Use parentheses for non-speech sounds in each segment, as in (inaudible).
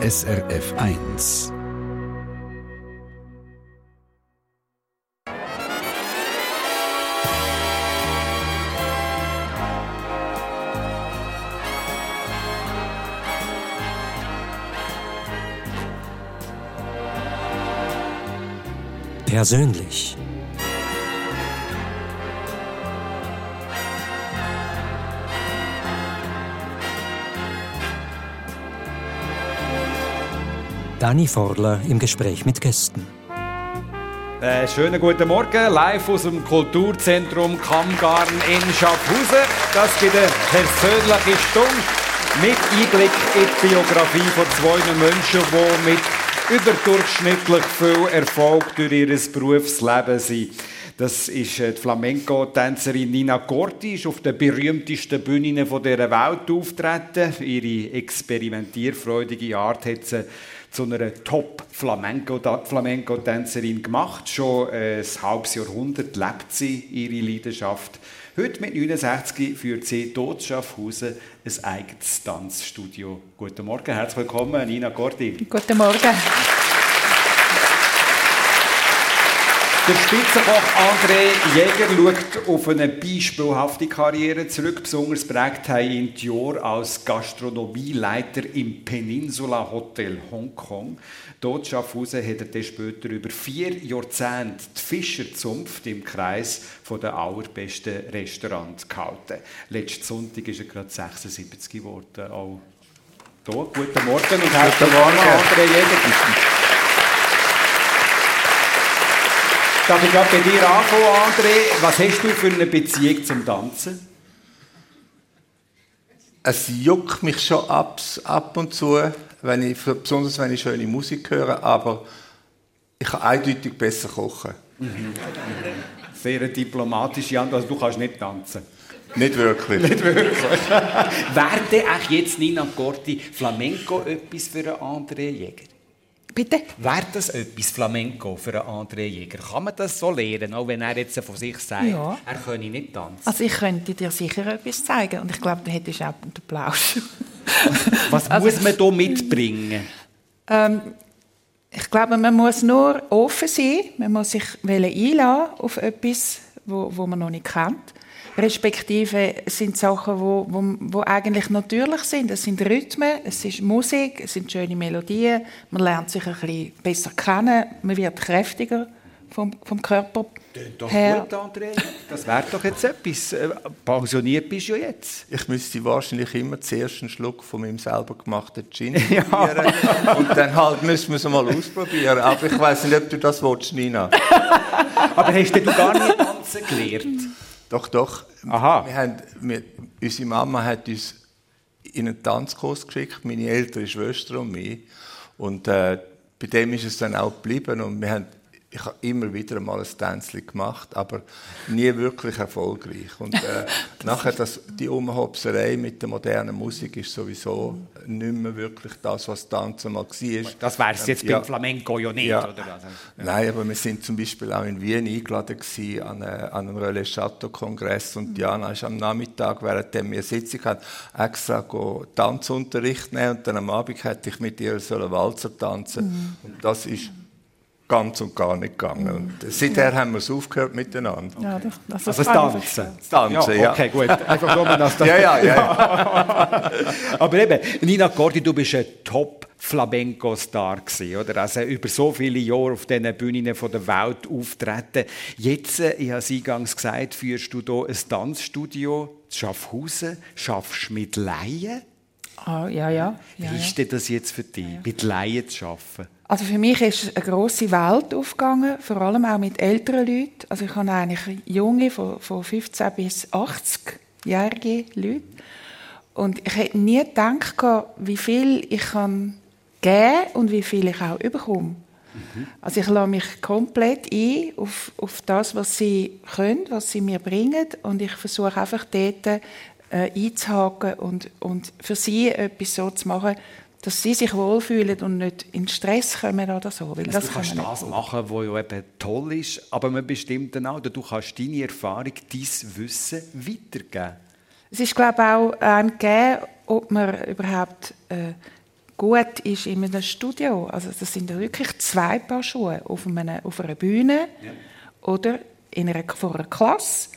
SRF 1. Persönlich. Dani Forler im Gespräch mit Gästen. Äh, schönen guten Morgen, live aus dem Kulturzentrum Kammgarn in Schaffhausen. Das gibt eine persönliche Stunde mit Einblick in die Biografie von zwei Menschen, die mit überdurchschnittlich viel Erfolg durch ihr Berufsleben sind. Das ist äh, die Flamenco-Tänzerin Nina Corti, ist auf den berühmtesten Bühnen dieser Welt auftreten. Ihre experimentierfreudige Art hat sie zu einer Top-Flamenco-Tänzerin gemacht. Schon ein halbes Jahrhundert lebt sie ihre Leidenschaft. Heute mit 69 führt sie dort Schaffhausen ein eigenes Tanzstudio. Guten Morgen, herzlich willkommen, Nina Gordi. Guten Morgen. Der Spitzenkoch André Jäger schaut auf eine beispielhafte Karriere zurück. Besonders prägt haben ihn die Jahre als Gastronomieleiter im Peninsula Hotel Hongkong. Dort Schaffhausen hat er dann später über vier Jahrzehnte die Fischerzunft im Kreis der allerbesten Restaurants gehalten. Letzten Sonntag ist er gerade 76 geworden. Auch hier. Guten Morgen und herzlich willkommen, André Jäger. Darf ich gerade bei dir anfangen, André? Was hast du für eine Beziehung zum Tanzen? Es juckt mich schon ab, ab und zu, wenn ich, besonders wenn ich schöne Musik höre, aber ich kann eindeutig besser kochen. Mhm. Sehr diplomatische Antwort. Also du kannst nicht tanzen. Nicht wirklich. nicht wirklich. (laughs) Wäre denn jetzt Nina Corti Flamenco etwas für einen André Jäger? Bitte? Wäre das etwas Flamenco für einen André Jäger? Kann man das so lernen, auch wenn er jetzt von sich sagt, ja. er könne nicht tanzen? Also ich könnte dir sicher etwas zeigen und ich glaube, du hättest auch den Applaus. (laughs) Was also, muss man hier mitbringen? Ähm, ich glaube, man muss nur offen sein, man muss sich einladen auf etwas, wo, wo man noch nicht kennt respektive sind Sachen, wo, wo, wo eigentlich natürlich sind. Es sind Rhythmen, es ist Musik, es sind schöne Melodien, man lernt sich ein bisschen besser kennen, man wird kräftiger vom, vom Körper doch her. gut, André. Das wäre doch jetzt etwas. Äh, pensioniert bist du ja jetzt. Ich müsste wahrscheinlich immer zuerst einen Schluck von meinem selber gemachten Gin (laughs) probieren. ja. Und dann halt müssen wir es mal ausprobieren. Aber ich weiß nicht, ob du das willst, Nina. (laughs) Aber hast du gar nicht tanzen gelernt? Doch, doch. Aha. Wir haben, wir, unsere Mama hat uns in einen Tanzkurs geschickt, meine ältere Schwester und mich. Und äh, bei dem ist es dann auch geblieben. Und wir haben ich habe immer wieder mal ein Tänzchen gemacht, aber nie wirklich erfolgreich. Und äh, (laughs) (laughs) nachher das, die Umhopserei mit der modernen Musik ist sowieso nicht mehr wirklich das, was Tanzen mal war. Das wäre es jetzt ähm, ja, beim Flamenco ja nicht, ja. oder? Also, ja. Nein, aber wir sind zum Beispiel auch in Wien eingeladen gewesen, an, eine, an einem Relais Chateau Kongress und Diana ist am Nachmittag, während wir Sitzung hatten, extra Tanzunterricht nehmen und dann am Abend hätte ich mit ihr einen Walzer tanzen. Mhm. Und das ist ganz und gar nicht gegangen. Und seither haben wir es aufgehört miteinander. Ja, das, das also das Tanzen. Das Tanzen, ja. Okay, gut. Einfach nur, dass das... ja, ja, ja. (laughs) Aber eben, Nina Corti, du bist ein Top Flamenco-Star oder? Also über so viele Jahre auf diesen Bühnen der Welt auftreten. Jetzt, äh, ich habe es eingangs gesagt, führst du hier ein Tanzstudio zu Schaffhausen, schaffst mit Laien. Ah, ja, ja. Wie ja, ist denn das jetzt für dich, ja. mit Laien zu arbeiten? Also für mich ist eine große Welt aufgegangen, vor allem auch mit älteren Leuten. Also ich habe eigentlich junge, von, von 15 bis 80-jährige Leute. Und ich hätte nie gedacht, wie viel ich kann geben und wie viel ich auch bekomme. Mhm. Also ich lasse mich komplett ein auf, auf das, was sie können, was sie mir bringen. Und ich versuche einfach dort äh, einzuhaken und, und für sie etwas so zu machen, dass sie sich wohlfühlen und nicht in Stress kommen oder so. Weil also das du kannst kann das machen, was ja eben toll ist, aber man bestimmt dann auch, du kannst deine Erfahrung, dein Wissen weitergeben. Es ist, glaube ich, auch ein Gehen, ob man überhaupt äh, gut ist in einem Studio. Also das sind wirklich zwei Paar Schuhe auf, einer, auf einer Bühne ja. oder in einer, vor einer Klasse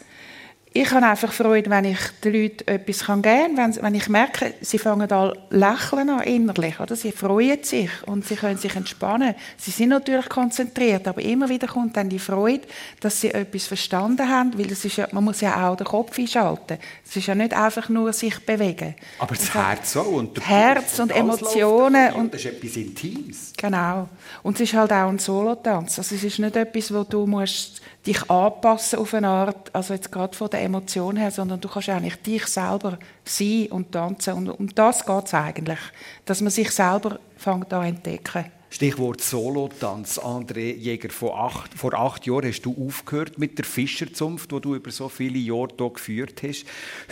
ich habe einfach Freude, wenn ich den Leuten etwas geben kann, wenn, wenn ich merke, sie fangen an lächeln an innerlich, oder? sie freuen sich und sie können sich entspannen. Sie sind natürlich konzentriert, aber immer wieder kommt dann die Freude, dass sie etwas verstanden haben, weil das ist ja, man muss ja auch den Kopf einschalten. Es ist ja nicht einfach nur sich bewegen. Aber das, das Herz auch. Und Herz und Emotionen. Und, das ist etwas Intimes. Genau. Und es ist halt auch ein Solotanz. Also es ist nicht etwas, wo du musst dich anpassen auf eine Art, also jetzt gerade von der Emotion her, sondern du kannst eigentlich dich selber sein und tanzen. Und um das geht es eigentlich, dass man sich selber fängt an entdecken. Stichwort Solotanz. André Jäger, vor acht, vor acht Jahren hast du aufgehört mit der Fischerzunft, wo du über so viele Jahre hier geführt hast.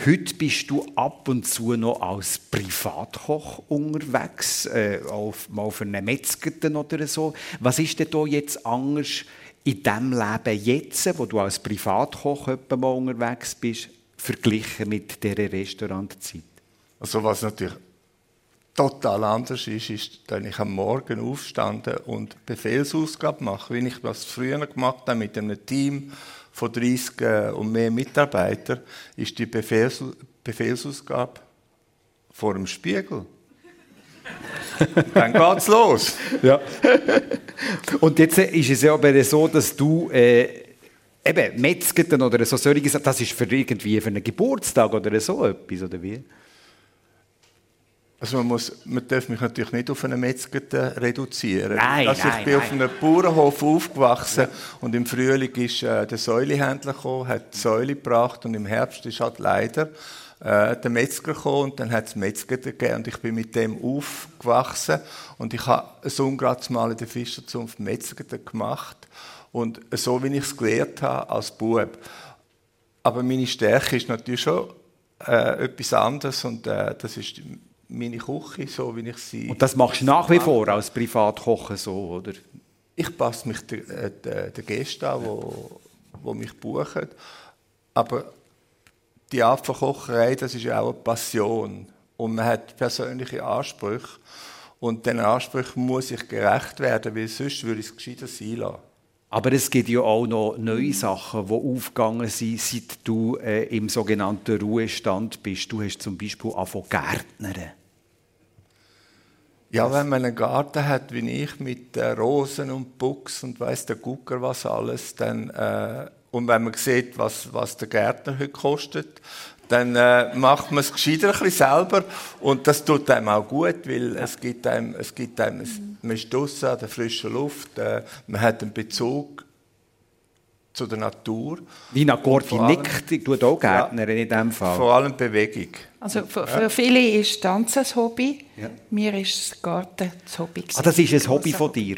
Heute bist du ab und zu noch als Privatkoch unterwegs, äh, auf, mal auf einer Metzgete oder so. Was ist denn da jetzt anders in dem Leben jetzt, wo du als Privatkoch mal unterwegs bist, verglichen mit dieser Restaurantzeit? Also was natürlich total anders ist, ist, wenn ich am Morgen aufstande und Befehlsausgabe mache, wie ich das früher gemacht habe mit einem Team von 30 äh, und mehr Mitarbeitern, ist die Befehls Befehlsausgabe vor dem Spiegel. (laughs) Dann geht's los. Ja. (laughs) Und jetzt ist es ja aber so, dass du äh, eben Metzgeten oder so solche das ist für irgendwie für einen Geburtstag oder so etwas, oder wie? Also man, muss, man darf mich natürlich nicht auf eine Metzgete reduzieren. Nein, also ich nein, bin nein. auf einem Bauernhof aufgewachsen und im Frühling ist äh, der Säulehändler gekommen, hat die Säule gebracht und im Herbst ist halt leider äh, der Metzger gekommen und dann hat es Metzger gegeben und ich bin mit dem aufgewachsen und ich habe so gerade mal in der Fischerzunft Metzger gemacht und so wie ich es gelernt habe als Bub. Aber meine Stärke ist natürlich schon äh, etwas anderes und äh, das ist meine Küche, so wie ich sie... Und das machst du nach wie vor als Privatkocher so, oder? Ich passe mich den, äh, den, den Gästen an, die wo, wo mich buchen. Aber die Art von Kocherei, das ist ja auch eine Passion. Und man hat persönliche Ansprüche. Und diesen Ansprüchen muss ich gerecht werden, weil sonst würde ich es gescheiter sein lassen. Aber es gibt ja auch noch neue Sachen, die aufgegangen sind, seit du äh, im sogenannten Ruhestand bist. Du hast zum Beispiel angefangen Gärtnern. Ja, wenn man einen Garten hat wie ich mit äh, Rosen und Buchs und weiß der Gucker was alles, dann äh, und wenn man sieht, was, was der Gärtner heute kostet, dann äh, macht man es gescheiter ein bisschen selber und das tut einem auch gut, weil es gibt einem, es gibt einem, mhm. man ist draussen an der frischen Luft, äh, man hat einen Bezug zu der Natur. Nina Gorfi nickt, tut auch Gärtnerin ja, in diesem Fall. Vor allem Bewegung. Also für, für ja. viele ist Tanzen ein Hobby, ja. mir ist das Garten das Hobby. Ah, das ist ein Hobby von dir?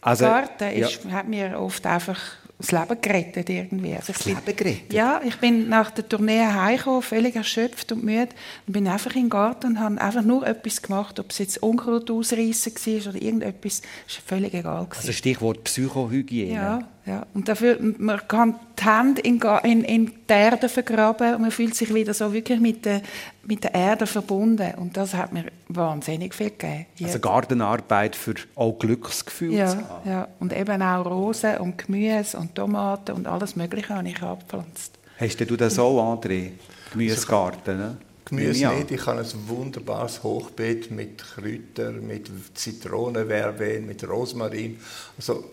Also, Garten ist, hat mir oft einfach das Leben gerettet irgendwie. Also das Leben gerettet? Ja, ich bin nach der Tournee heimgekommen, völlig erschöpft und müde und bin einfach in den Garten und habe einfach nur etwas gemacht, ob es jetzt Unkraut ausreißen war oder irgendetwas, ist völlig egal. Gewesen. Also Stichwort Psychohygiene. Ja, ja. Und dafür, man kann die Hände in, in, in die Erde vergraben und man fühlt sich wieder so wirklich mit der, mit der Erde verbunden. Und das hat mir wahnsinnig viel gegeben. Jetzt. Also Gartenarbeit für auch Glücksgefühl ja, zu haben. Ja, und eben auch Rosen und Gemüse und Tomaten und alles Mögliche habe ich abgepflanzt. Hast du das auch, André? Gemüsegarten, ne? Gemüse nicht. Ich habe ein wunderbares Hochbeet mit Kräutern, mit Zitronenverben, mit Rosmarin. Also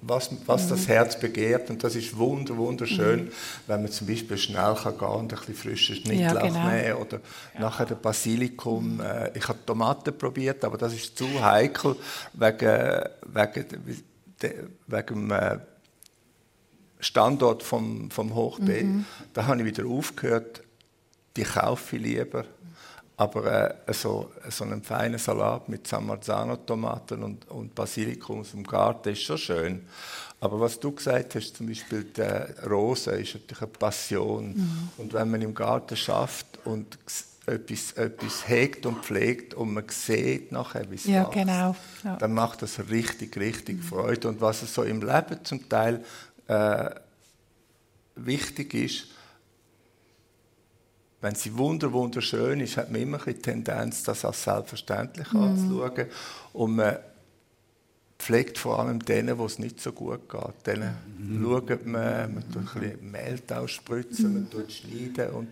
was, was mhm. das Herz begehrt. Und das ist wunder, wunderschön, mhm. wenn man zum Beispiel schnell kann gehen und ein bisschen frischen Schnittlauch ja, genau. nehmen oder ja. nachher den Basilikum. Mhm. Äh, ich habe Tomaten probiert, aber das ist zu heikel wegen, wegen, wegen dem äh, Standort vom, vom Hochbeet. Mhm. Da habe ich wieder aufgehört, die kaufe ich lieber aber äh, so, so einen feinen Salat mit San Marzano-Tomaten und, und Basilikum aus dem Garten ist schon schön. Aber was du gesagt hast, zum Beispiel die Rose, ist natürlich eine Passion. Mhm. Und wenn man im Garten schafft und etwas, etwas hegt und pflegt und man sieht nachher, wie es ja, genau. ja. dann macht das richtig, richtig mhm. Freude. Und was so im Leben zum Teil äh, wichtig ist, wenn sie wunder wunderschön ist, hat man immer die Tendenz, das als selbstverständlich mhm. anzuschauen. Und man pflegt vor allem denen, wo es nicht so gut geht. Denen mhm. schaut man, man tut ein bisschen Mehl ausspritzen, mhm. man tut schneiden und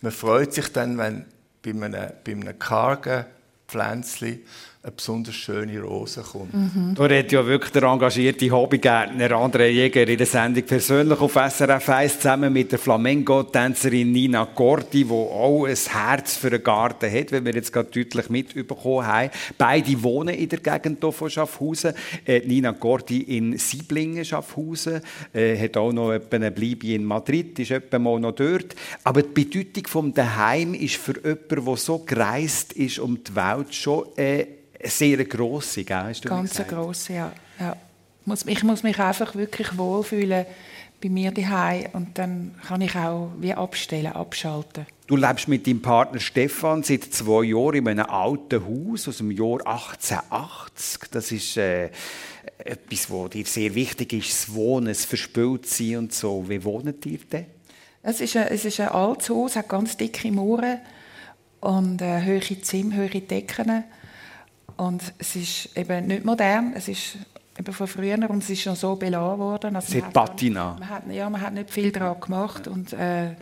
man freut sich dann, wenn bei einem, bei einem kargen Pflänzchen eine besonders schöne Rose kommt. Mhm. Da redet ja wirklich der engagierte Hobbygärtner André Jäger in der Sendung persönlich auf SRF 1 zusammen mit der Flamenco-Tänzerin Nina Gordi, die auch ein Herz für den Garten hat, wie wir jetzt gerade deutlich mitbekommen haben. Beide wohnen in der Gegend hier von Schaffhausen. Äh, Nina Gordi in Sieblingen, Schaffhausen, äh, hat auch noch eine Bleibe in Madrid, ist etwa mal noch dort. Aber die Bedeutung vom Daheim ist für jemanden, der so gereist ist um die Welt, schon äh, sehr grosse, gell? Hast du Ganz eine grosse, ja. ja. Ich muss mich einfach wirklich wohlfühlen bei mir daheim und dann kann ich auch wie abstellen, abschalten. Du lebst mit deinem Partner Stefan seit zwei Jahren in einem alten Haus aus dem Jahr 1880. Das ist äh, etwas, was dir sehr wichtig ist, das Wohnen, das Verspültsein und so. Wie wohnt ihr denn? Es ist ein, es ist ein altes Haus, hat ganz dicke Mauern und äh, hohe Zimmer, hohe Decken. Und es ist eben nicht modern, es ist eben von früher und es ist schon so beladen worden. Also es Patina. Man hat, ja, man hat nicht viel daran gemacht und äh,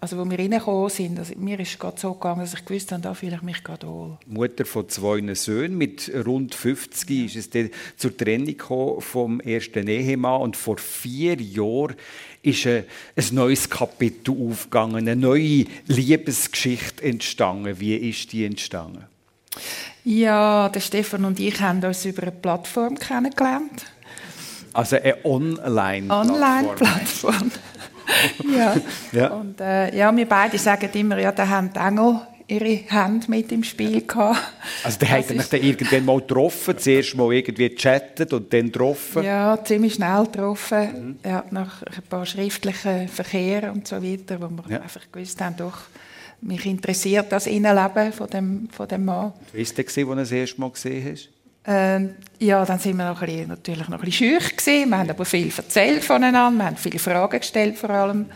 also wo wir reingekommen sind, also mir ist es gerade so gegangen, dass ich gewusst habe, da fühle ich mich gerade wohl. Mutter von zwei Söhnen, mit rund 50 ist es dann zur Trennung vom ersten Ehemann und vor vier Jahren ist ein, ein neues Kapitel aufgegangen, eine neue Liebesgeschichte entstanden. Wie ist die entstanden? Ja, der Stefan und ich haben uns über eine Plattform kennengelernt. Also eine Online-Plattform. Online-Plattform. (laughs) ja. ja. Und äh, ja, wir beide sagen immer, ja, da haben die Engel ihre Hand mit im Spiel gehabt. Also der hat mich dann irgendwann mal getroffen, zuerst mal irgendwie gechattet und dann getroffen? Ja, ziemlich schnell getroffen, mhm. ja, nach ein paar schriftlichen Verkehren und so weiter, wo wir ja. einfach gewusst haben, doch, mich interessiert das Innenleben von dem, von dem Mann. Wie war der, als du das erste Mal gesehen hast? Ähm, ja, dann sind wir noch ein bisschen, natürlich noch ein bisschen schüch gewesen. Wir haben aber viel erzählt voneinander, wir haben viele Fragen gestellt vor allem.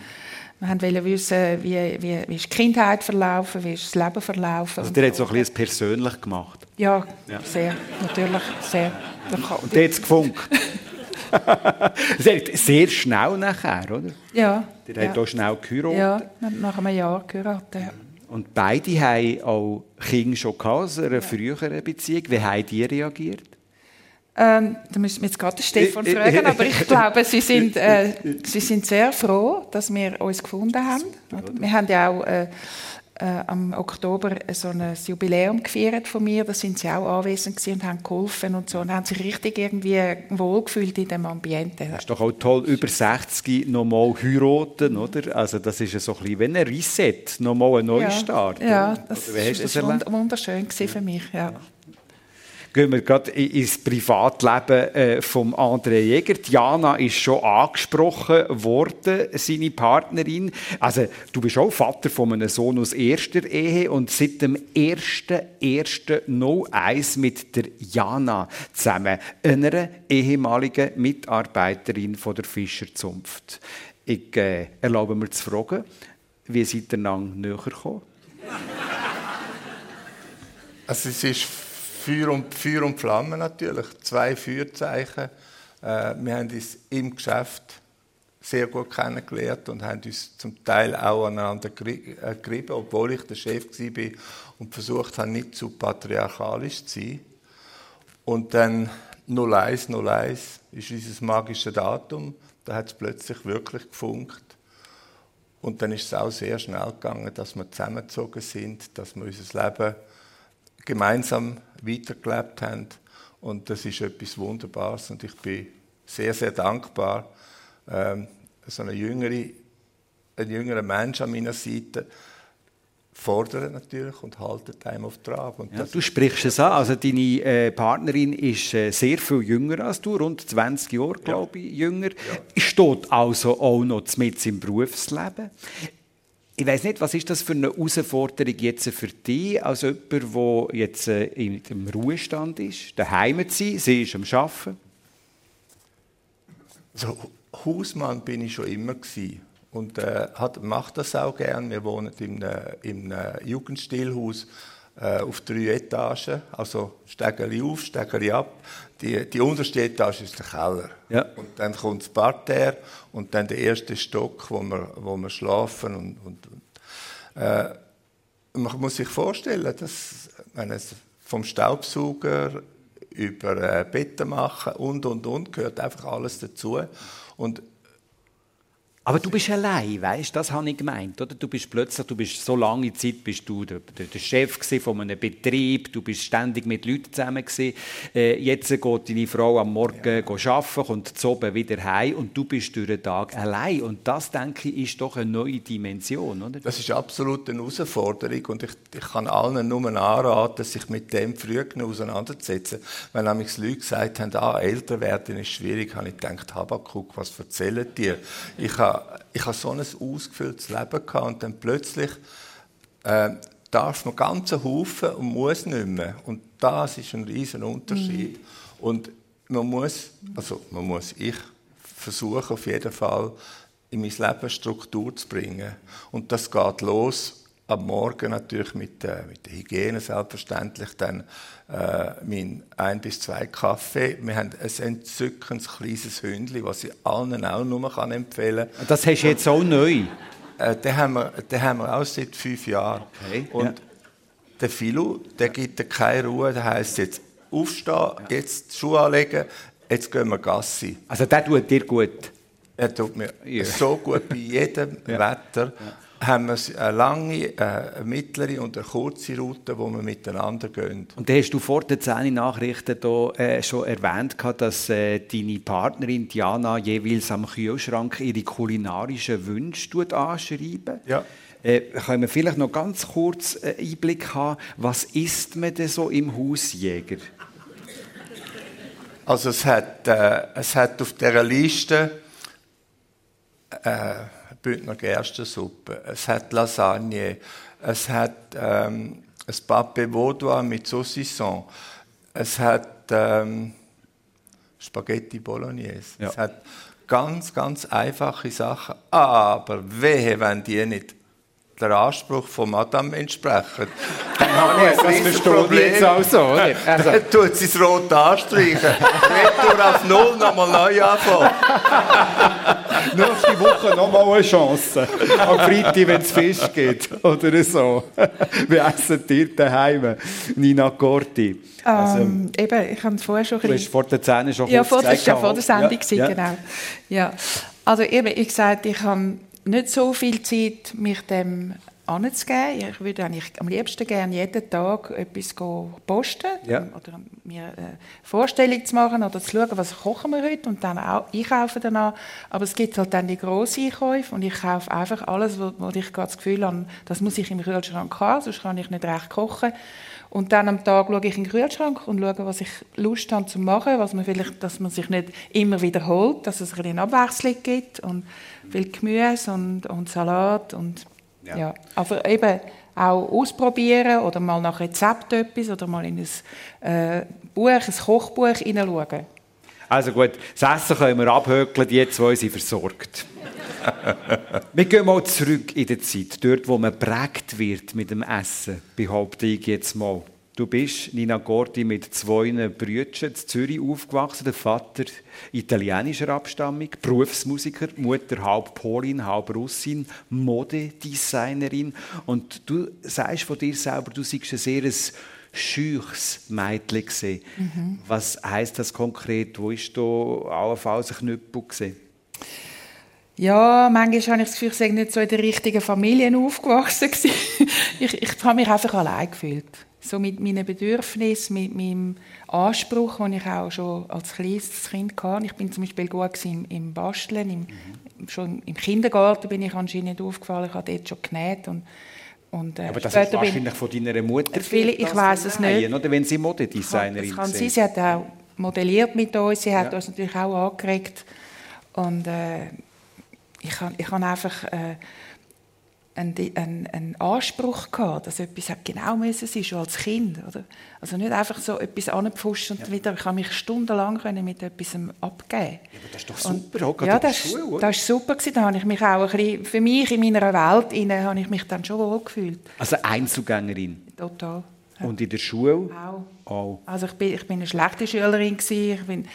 Wir wollten wissen, wie, wie, wie ist die Kindheit verlaufen, wie ist das Leben verlaufen. Also der hat so ein bisschen persönlich gemacht? Ja, ja. sehr, natürlich, sehr. Und der hat es gefunkt? (laughs) (laughs) sehr schnell nachher, oder? Ja. Der ja. hat auch schnell geheiratet. Ja, nach einem Jahr geheiratet. Ja. Und beide haben auch Kinder schon gehabt, aus einer ja. früheren Beziehung. Wie haben die reagiert? Ähm, da müssen wir jetzt gerade den Stefan (laughs) fragen, aber ich glaube, sie sind, äh, (laughs) sie sind sehr froh, dass wir uns gefunden haben. Wir haben ja auch äh, äh, am Oktober so ein Jubiläum gefeiert von mir. Da sind sie auch anwesend und haben geholfen und so und haben sich richtig irgendwie wohlgefühlt in dem Ambiente. Das ist doch auch toll, über 60 nochmal heiraten, oder? Also das ist so ein bisschen wie ein Reset, nochmal ein Neustart. Ja, ja das, das, war wunderschön für mich, ja gehen wir gerade ins Privatleben äh, vom André Jäger. Diana ist schon angesprochen worden, seine Partnerin. Also du bist auch Vater von einem Sohn aus erster Ehe und seit dem 1.1.01 mit der Jana zusammen, einer ehemaligen Mitarbeiterin von der Fischerzunft. Ich äh, erlaube mir zu fragen, wie seid ihr lang näher gekommen? Also es ist Feuer und, Feuer und Flamme natürlich, zwei Feuerzeichen. Äh, wir haben uns im Geschäft sehr gut kennengelernt und haben uns zum Teil auch aneinander äh, gerieben, obwohl ich der Chef war und versucht habe, nicht zu patriarchalisch zu sein. Und dann 01, 01 ist unser magisches Datum. Da hat es plötzlich wirklich gefunkt. Und dann ist es auch sehr schnell gegangen, dass wir zusammengezogen sind, dass wir unser Leben gemeinsam weitergelebt haben. Und das ist etwas Wunderbares und ich bin sehr, sehr dankbar, ähm, so eine jüngere, ein jüngerer Mensch an meiner Seite fordern natürlich und halten einem auf Trab. Ja, du sprichst es an, also deine äh, Partnerin ist äh, sehr viel jünger als du, rund 20 Jahre, glaube ich, jünger. Ja. Steht also auch noch mit im Berufsleben. Ich weiß nicht, was ist das für eine Herausforderung jetzt für dich, als jemand, der jetzt äh, im Ruhestand ist, daheim zu sein, sie ist am Arbeiten? So, Hausmann bin ich schon immer gewesen. und äh, hat, macht das auch gern. Wir wohnen im, im Jugendstilhaus äh, auf drei Etagen, also Stegeli auf, Stegeli ab. Die, die unterste Etage ist der Keller. Ja. Und dann kommt das Parterre und dann der erste Stock, wo wir, wo wir schlafen. Und, und, und äh, man muss sich vorstellen, dass wenn es vom Staubsauger über äh, Betten machen und und und gehört einfach alles dazu. Und aber du bist allein, weißt? Das habe ich gemeint, oder? Du bist plötzlich, du bist so lange Zeit, bist du der, der, Chef von einem Betrieb, du bist ständig mit Leuten zusammen gewesen. Äh, jetzt geht deine Frau am Morgen ja. arbeiten, kommt zu oben wieder heim und du bist durch den Tag allein. Und das, denke ich, ist doch eine neue Dimension, oder? Das ist absolut eine Herausforderung und ich, ich kann allen nur anraten, sich mit dem früh auseinanderzusetzen. Wenn nämlich Leute gesagt haben, ah, älter werden ist schwierig, habe ich gedacht, Habakuk, was erzählen dir? Ich habe ich habe so ein ausgefülltes Leben gehabt und dann plötzlich äh, darf man ganzen Haufen und muss nicht mehr. Und das ist ein riesen Unterschied. Mhm. Und man muss, also man muss, ich versuche auf jeden Fall in mein Leben Struktur zu bringen. Und das geht los am Morgen natürlich mit, äh, mit der Hygiene selbstverständlich, dann äh, mein ein bis zwei Kaffee. Wir haben ein entzückendes kleines Hündchen, was ich allen auch nur kann empfehlen kann. Das hast du jetzt auch neu? Äh, den, haben wir, den haben wir auch seit fünf Jahren. Okay. Und ja. der Philo, der gibt dir keine Ruhe, der heisst jetzt aufstehen, ja. jetzt die Schuhe anlegen, jetzt gehen wir Gassi. Also der tut dir gut? Er tut mir ja. so gut bei jedem Wetter haben wir eine lange, äh, eine mittlere und eine kurze Route, wo wir miteinander gehen. Und da hast du vor den 10 Nachrichten hier, äh, schon erwähnt, dass äh, deine Partnerin Diana jeweils am Kühlschrank ihre kulinarischen Wünsche anschreiben. Ja. Äh, können wir vielleicht noch ganz kurz einen Einblick haben, was isst man denn so im Hausjäger? Also es hat, äh, es hat auf dieser Liste äh, Bündner Gerstensuppe, es hat Lasagne, es hat ähm, ein Pape Vaudois mit Saucisson, es hat ähm, Spaghetti Bolognese, ja. es hat ganz, ganz einfache Sachen, aber wehe, wenn die nicht der Anspruch von Madame entsprechen. (laughs) Dann habe ich ein das Problem. jetzt auch so, oder? (laughs) Also. Dann tut sie es rot anstreichen. Retour auf Null, nochmal neu anfangen. (laughs) (laughs) Nächste Woche nochmal eine Chance. Am Freitag, wenn es Fisch gibt. Oder so. (laughs) Wie essen ihr daheim? Nina Corti. Also, ähm, eben, ich habe vorher schon Du hast vor der Zähne schon Ja, vor, das war ja vor der Sendung, ja, ja. genau. Ja. Also eben, ich gesagt, ich habe nicht so viel Zeit, mich dem anzugeben. Ich würde eigentlich am liebsten gerne jeden Tag etwas posten ja. oder mir eine Vorstellung zu machen oder zu schauen, was kochen wir heute und dann auch einkaufen danach. Aber es gibt halt dann die grossen Einkäufe und ich kaufe einfach alles, wo, wo ich gerade das Gefühl habe, das muss ich im Kühlschrank haben, sonst kann ich nicht recht kochen. Und dann am Tag schaue ich in den Kühlschrank und schaue, was ich Lust habe zu machen, was man vielleicht, dass man sich nicht immer wiederholt, dass es eine Abwechslung gibt und viel Gemüse und, und Salat und ja. ja. Aber eben auch ausprobieren oder mal nach Rezept etwas oder mal in ein äh, Buch, ein Kochbuch hineinschauen. Also gut, das Essen können wir abhökeln, die zwei sind versorgt. (laughs) wir gehen mal zurück in die Zeit, dort wo man prägt wird mit dem Essen, behaupte ich jetzt mal. Du bist, Nina Gordi, mit zwei Brüdern in Zürich aufgewachsen. Der Vater italienischer Abstammung, Berufsmusiker, Mutter halb Polin, halb Russin, Modedesignerin. Und du sagst von dir selber, du seist ein sehr scheuches Mädchen Mhm. Was heisst das konkret? Wo ist da allenfalls ein Knüppel gewesen? Ja, manchmal habe ich das Gefühl, ich sei nicht so in der richtigen Familie aufgewachsen. (laughs) ich, ich habe mich einfach allein gefühlt so mit meinen Bedürfnissen, mit meinem Anspruch, den ich auch schon als kleines Kind hatte. Ich bin zum Beispiel gut im, im Basteln, im, mhm. schon im Kindergarten bin ich anscheinend aufgefallen, ich habe dort schon genäht und und, äh, aber das ist wahrscheinlich von deiner Mutter. Viele, ich weiß es nicht. Oder wenn sie Modedesignerin ist. kann sein. Sie hat auch modelliert mit uns. Sie hat ja. uns natürlich auch angeregt. Und äh, ich habe ich hab einfach äh, einen, einen, einen Anspruch gehabt, dass etwas genau müssen sein, schon als Kind, oder? Also nicht einfach so etwas anpfuschen und ja. wieder, ich kann mich stundenlang mit etwas abgeben. Ja, aber das ist doch super, und, ja, das, Schule, oder? das ist super gewesen. Da habe ich mich auch ein bisschen, für mich in meiner Welt inne, habe ich mich dann schon wohl gefühlt. Also Einzugängerin? Total. Ja. Und in der Schule? Auch. auch. Also ich bin, ich bin eine schlechte Schülerin gewesen. Ich bin,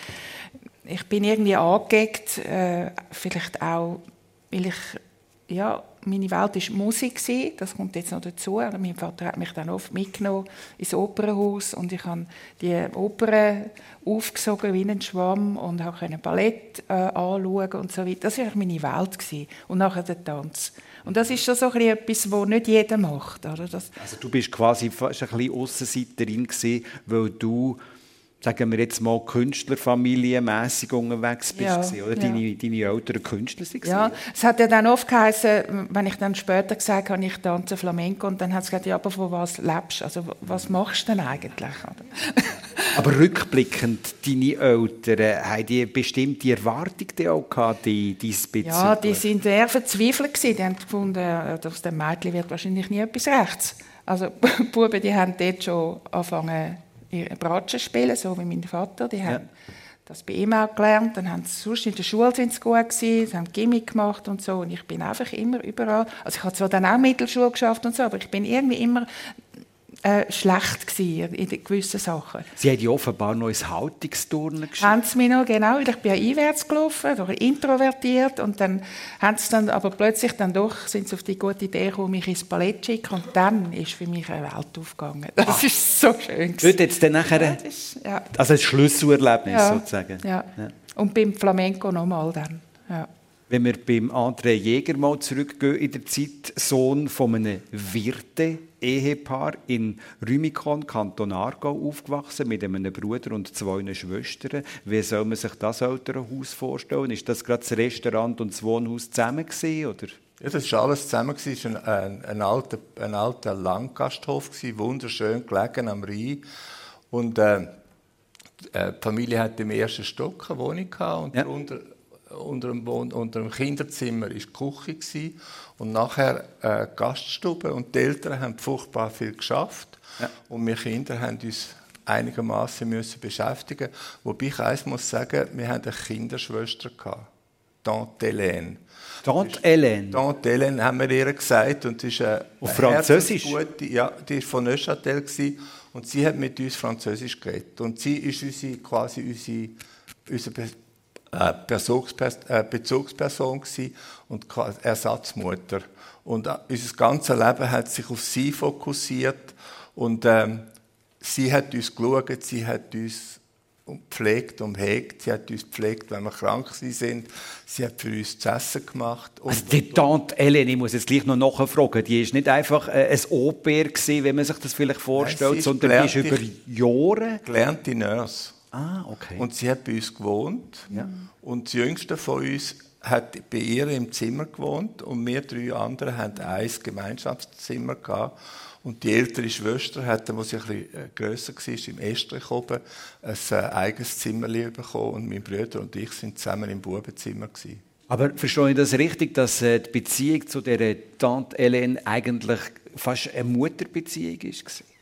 ich bin irgendwie angeeckt, äh, vielleicht auch, weil ich ja, meine Welt war Musik, das kommt jetzt noch dazu. Mein Vater hat mich dann oft mitgenommen ins Opernhaus und ich habe die Opern aufgesogen wie ein Schwamm und konnte Ballett äh, anschauen und so weiter. Das war meine Welt. Und nachher der Tanz. Und das ist schon so etwas, was nicht jeder macht. Oder? Das also du bist quasi fast ein bisschen Aussenseiterin weil du sagen wir jetzt mal, künstlerfamilienmässig unterwegs bist, ja, gewesen, oder? Ja. Deine, deine Eltern Künstler waren. Ja, es hat ja dann oft geheißen, wenn ich dann später gesagt habe, ich tanze Flamenco, und dann hat es gesagt, ja, aber von was lebst du? Also, was machst du denn eigentlich? (laughs) aber rückblickend, deine Eltern, haben die bestimmte Erwartungen auch gehabt, die diesbezüglich? Ja, die sind sehr verzweifelt gewesen. Die haben gefunden, aus dem Mädchen wird wahrscheinlich nie etwas rechts. Also, die (laughs) Buben, die haben dort schon angefangen, Bratschen spielen, so wie mein Vater. Die ja. haben das bei ihm auch gelernt. Dann haben sie sonst in der Schule sind sie gut gewesen, sie haben Gimmick gemacht und so. Und ich bin einfach immer überall. Also ich habe zwar dann auch Mittelschule geschafft und so, aber ich bin irgendwie immer äh, schlecht gewesen in gewissen Sachen. Sie haben ja offenbar noch ins Haltungsturnen geschickt. Haben sie mich noch, genau. Ich bin ja einwärts gelaufen, introvertiert und dann haben sie dann, aber plötzlich dann doch, sind sie auf die gute Idee gekommen, mich ins Ballett zu schicken und dann ist für mich eine Welt aufgegangen. Das Ach. ist so schön gewesen. Wird jetzt dann nachher, ja, ist, ja. also ein Schlüsselerlebnis ja. sozusagen. Ja. ja. Und beim Flamenco nochmal dann, ja. Wenn wir beim André Jäger mal zurückgehen in der Zeit, Sohn von einem Wirte, Ehepaar in Rümikon, Kanton Aargau, aufgewachsen, mit einem Bruder und zwei Schwestern. Wie soll man sich das Elternhaus vorstellen? Ist das gerade das Restaurant und das Wohnhaus zusammen gewesen, oder? Ja, das war alles zusammen. Es war ein, ein, alter, ein alter Langgasthof, wunderschön gelegen am Rhein. Und äh, äh die Familie hatte im ersten Stock eine Wohnung gehabt und ja. darunter unter dem, unter dem Kinderzimmer war die Küche gewesen, und nachher äh, Gaststube und die Eltern haben furchtbar viel geschafft ja. und wir Kinder haben uns einigermaßen müssen beschäftigen. Wobei ich eins muss sagen, wir hatten eine Kinderschwester gehabt, Tante Hélène. Tante Hélène. Tante Hélène haben wir ihr gesagt und ist eine, Auf Französisch. Gute, ja, die war von Neuchâtel und sie hat mit uns Französisch geredet und sie ist unsere, quasi unsere, unsere äh, äh, Bezugsperson und Ersatzmutter. Und äh, unser ganzes Leben hat sich auf sie fokussiert und ähm, sie hat uns geschaut, sie hat uns pflegt und hegt. Sie hat uns gepflegt, wenn wir krank sind. Sie hat für uns zu essen gemacht. Und, also die Tante Ellen, ich muss jetzt gleich noch nachfragen, die ist nicht einfach ein Au-pair wenn man sich das vielleicht vorstellt, Nein, sondern die ist über Jahre... Gelernte Nurse. Ah, okay. Und sie hat bei uns gewohnt. Ja. Und das Jüngste von uns hat bei ihr im Zimmer gewohnt und wir drei andere hatten ein Gemeinschaftszimmer gehabt. Und die ältere Schwester hatte, als sie ein bisschen äh, grösser war, im Estrich oben, ein äh, eigenes Zimmer bekommen. Und mein Bruder und ich sind zusammen im Bubenzimmer. Gewesen. Aber verstehe ich das richtig, dass äh, die Beziehung zu der Tante Hélène eigentlich fast eine Mutterbeziehung war?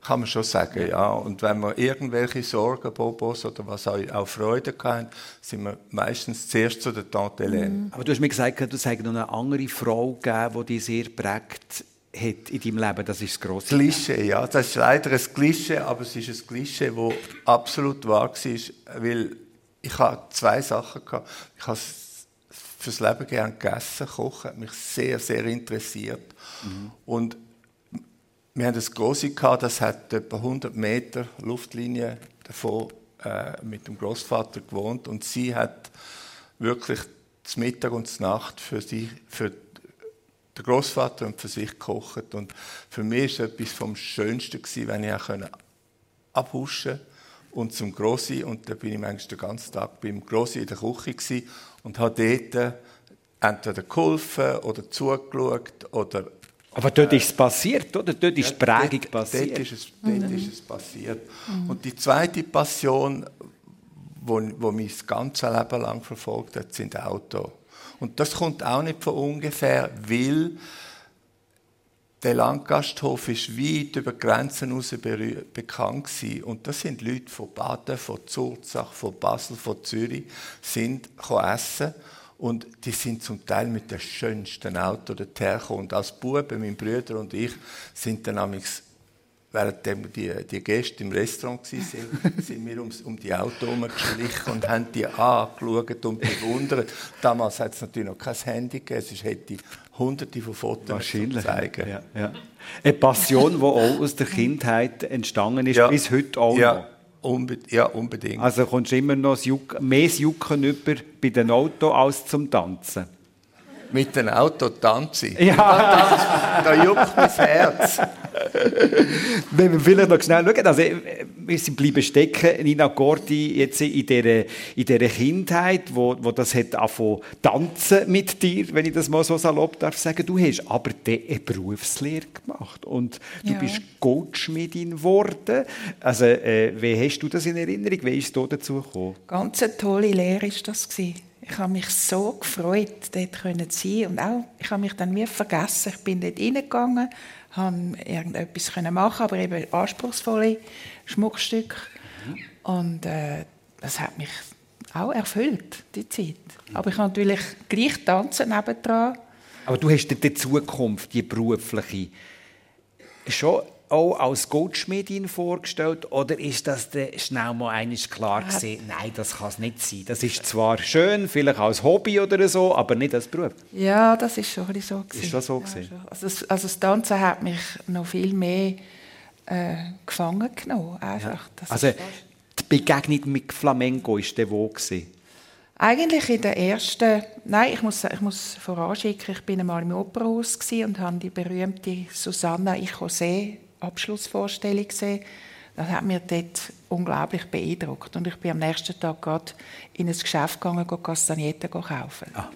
Kann man schon sagen, ja. Und wenn wir irgendwelche Sorgen, Bobos oder was auch, auch Freude hatten, sind wir meistens zuerst zu der Tante Hélène. Mhm. Aber du hast mir gesagt, du hast noch eine andere Frau gegeben, die dich sehr prägt hat in deinem Leben. Das ist das grosse Klischee, ja. Das ist leider ein Klischee, aber es ist ein Klischee, das absolut wahr war, weil ich hatte zwei Sachen. Gehabt. Ich habe fürs Leben gerne gegessen, kochen, hat mich sehr, sehr interessiert. Mhm. Und wir haben das Große das hat etwa 100 Meter Luftlinie davon äh, mit dem Großvater gewohnt. Und sie hat wirklich das Mittag und die Nacht für sie, für den Großvater und für sich gekocht. Und für mich war es etwas vom Schönsten gewesen, wenn ich auch abhuschen und zum Grossi. Und da bin ich manchmal den ganzen Tag beim Grossi in der Küche und habe dort entweder geholfen oder zugeschaut oder aber dort ist es passiert, oder? Dort ist die Prägung dort, passiert. Dort ist es, dort mhm. ist es passiert. Mhm. Und die zweite Passion, die wo mich das ganze Leben lang verfolgt hat, sind Autos. Und das kommt auch nicht von ungefähr, weil der Landgasthof ist weit über Grenzen hinaus bekannt gewesen. Und das sind Leute von Baden, von Zurzach, von Basel, von Zürich, sind essen und die sind zum Teil mit dem schönsten Auto dorthin Und als Buben, mein Bruder und ich, sind dann amigs während die, die Gäste im Restaurant waren, sind, (laughs) sind wir um, um die Autos herumgeschlichen und haben die angeschaut und bewundert. Damals hat es natürlich noch kein Handy gegeben, es hätte hunderte von Fotos zu zeigen. Ja, ja. Eine Passion, die auch aus der Kindheit entstanden ist, ja. bis heute auch noch. Unbe ja, unbedingt. Also kommst du immer noch Juck mehr das Jucken über bei den Autos als zum Tanzen? Mit dem Auto tanzen? Ja. Da, da juckt mein Herz. Wenn wir vielleicht noch schnell schauen, also wir sind bleiben stecken, Nina Gordi, jetzt in dieser, in dieser Kindheit, wo, wo das hat angefangen tanzen mit dir, wenn ich das mal so salopp darf sagen. Du hast aber eine Berufslehre gemacht und du ja. bist Goldschmiedin geworden. Also äh, wie hast du das in Erinnerung? Wie ist es dazu gekommen? Ganz eine tolle Lehre war das gewesen. Ich habe mich so gefreut, dort zu sein und auch, ich habe mich dann wie vergessen. Ich bin dort reingegangen, habe irgendetwas machen, aber eben anspruchsvolle Schmuckstücke. Und äh, das hat mich auch erfüllt, die Zeit. Aber ich habe natürlich gleich tanzen nebendran. Aber du hast die Zukunft, die berufliche, schon auch als Goldschmiedin vorgestellt oder ist das schnell mal eines klar gewesen, nein, das kann es nicht sein. Das ist zwar schön, vielleicht als Hobby oder so, aber nicht als Beruf. Ja, das ist schon ein so gewesen. Ist das so gewesen? Ja, also, das, also das Tanzen hat mich noch viel mehr äh, gefangen genommen. Einfach. Ja. Also die Begegnung mit Flamenco ist der wo gewesen? Eigentlich in der ersten, nein, ich muss, ich muss voranschicken, ich bin einmal im Opernhaus und habe die berühmte Susanna Ich José Abschlussvorstellung gesehen. Das hat mich dort unglaublich beeindruckt. Und ich bin am nächsten Tag gerade in ein Geschäft gegangen, Castagnetten kaufen. Ah,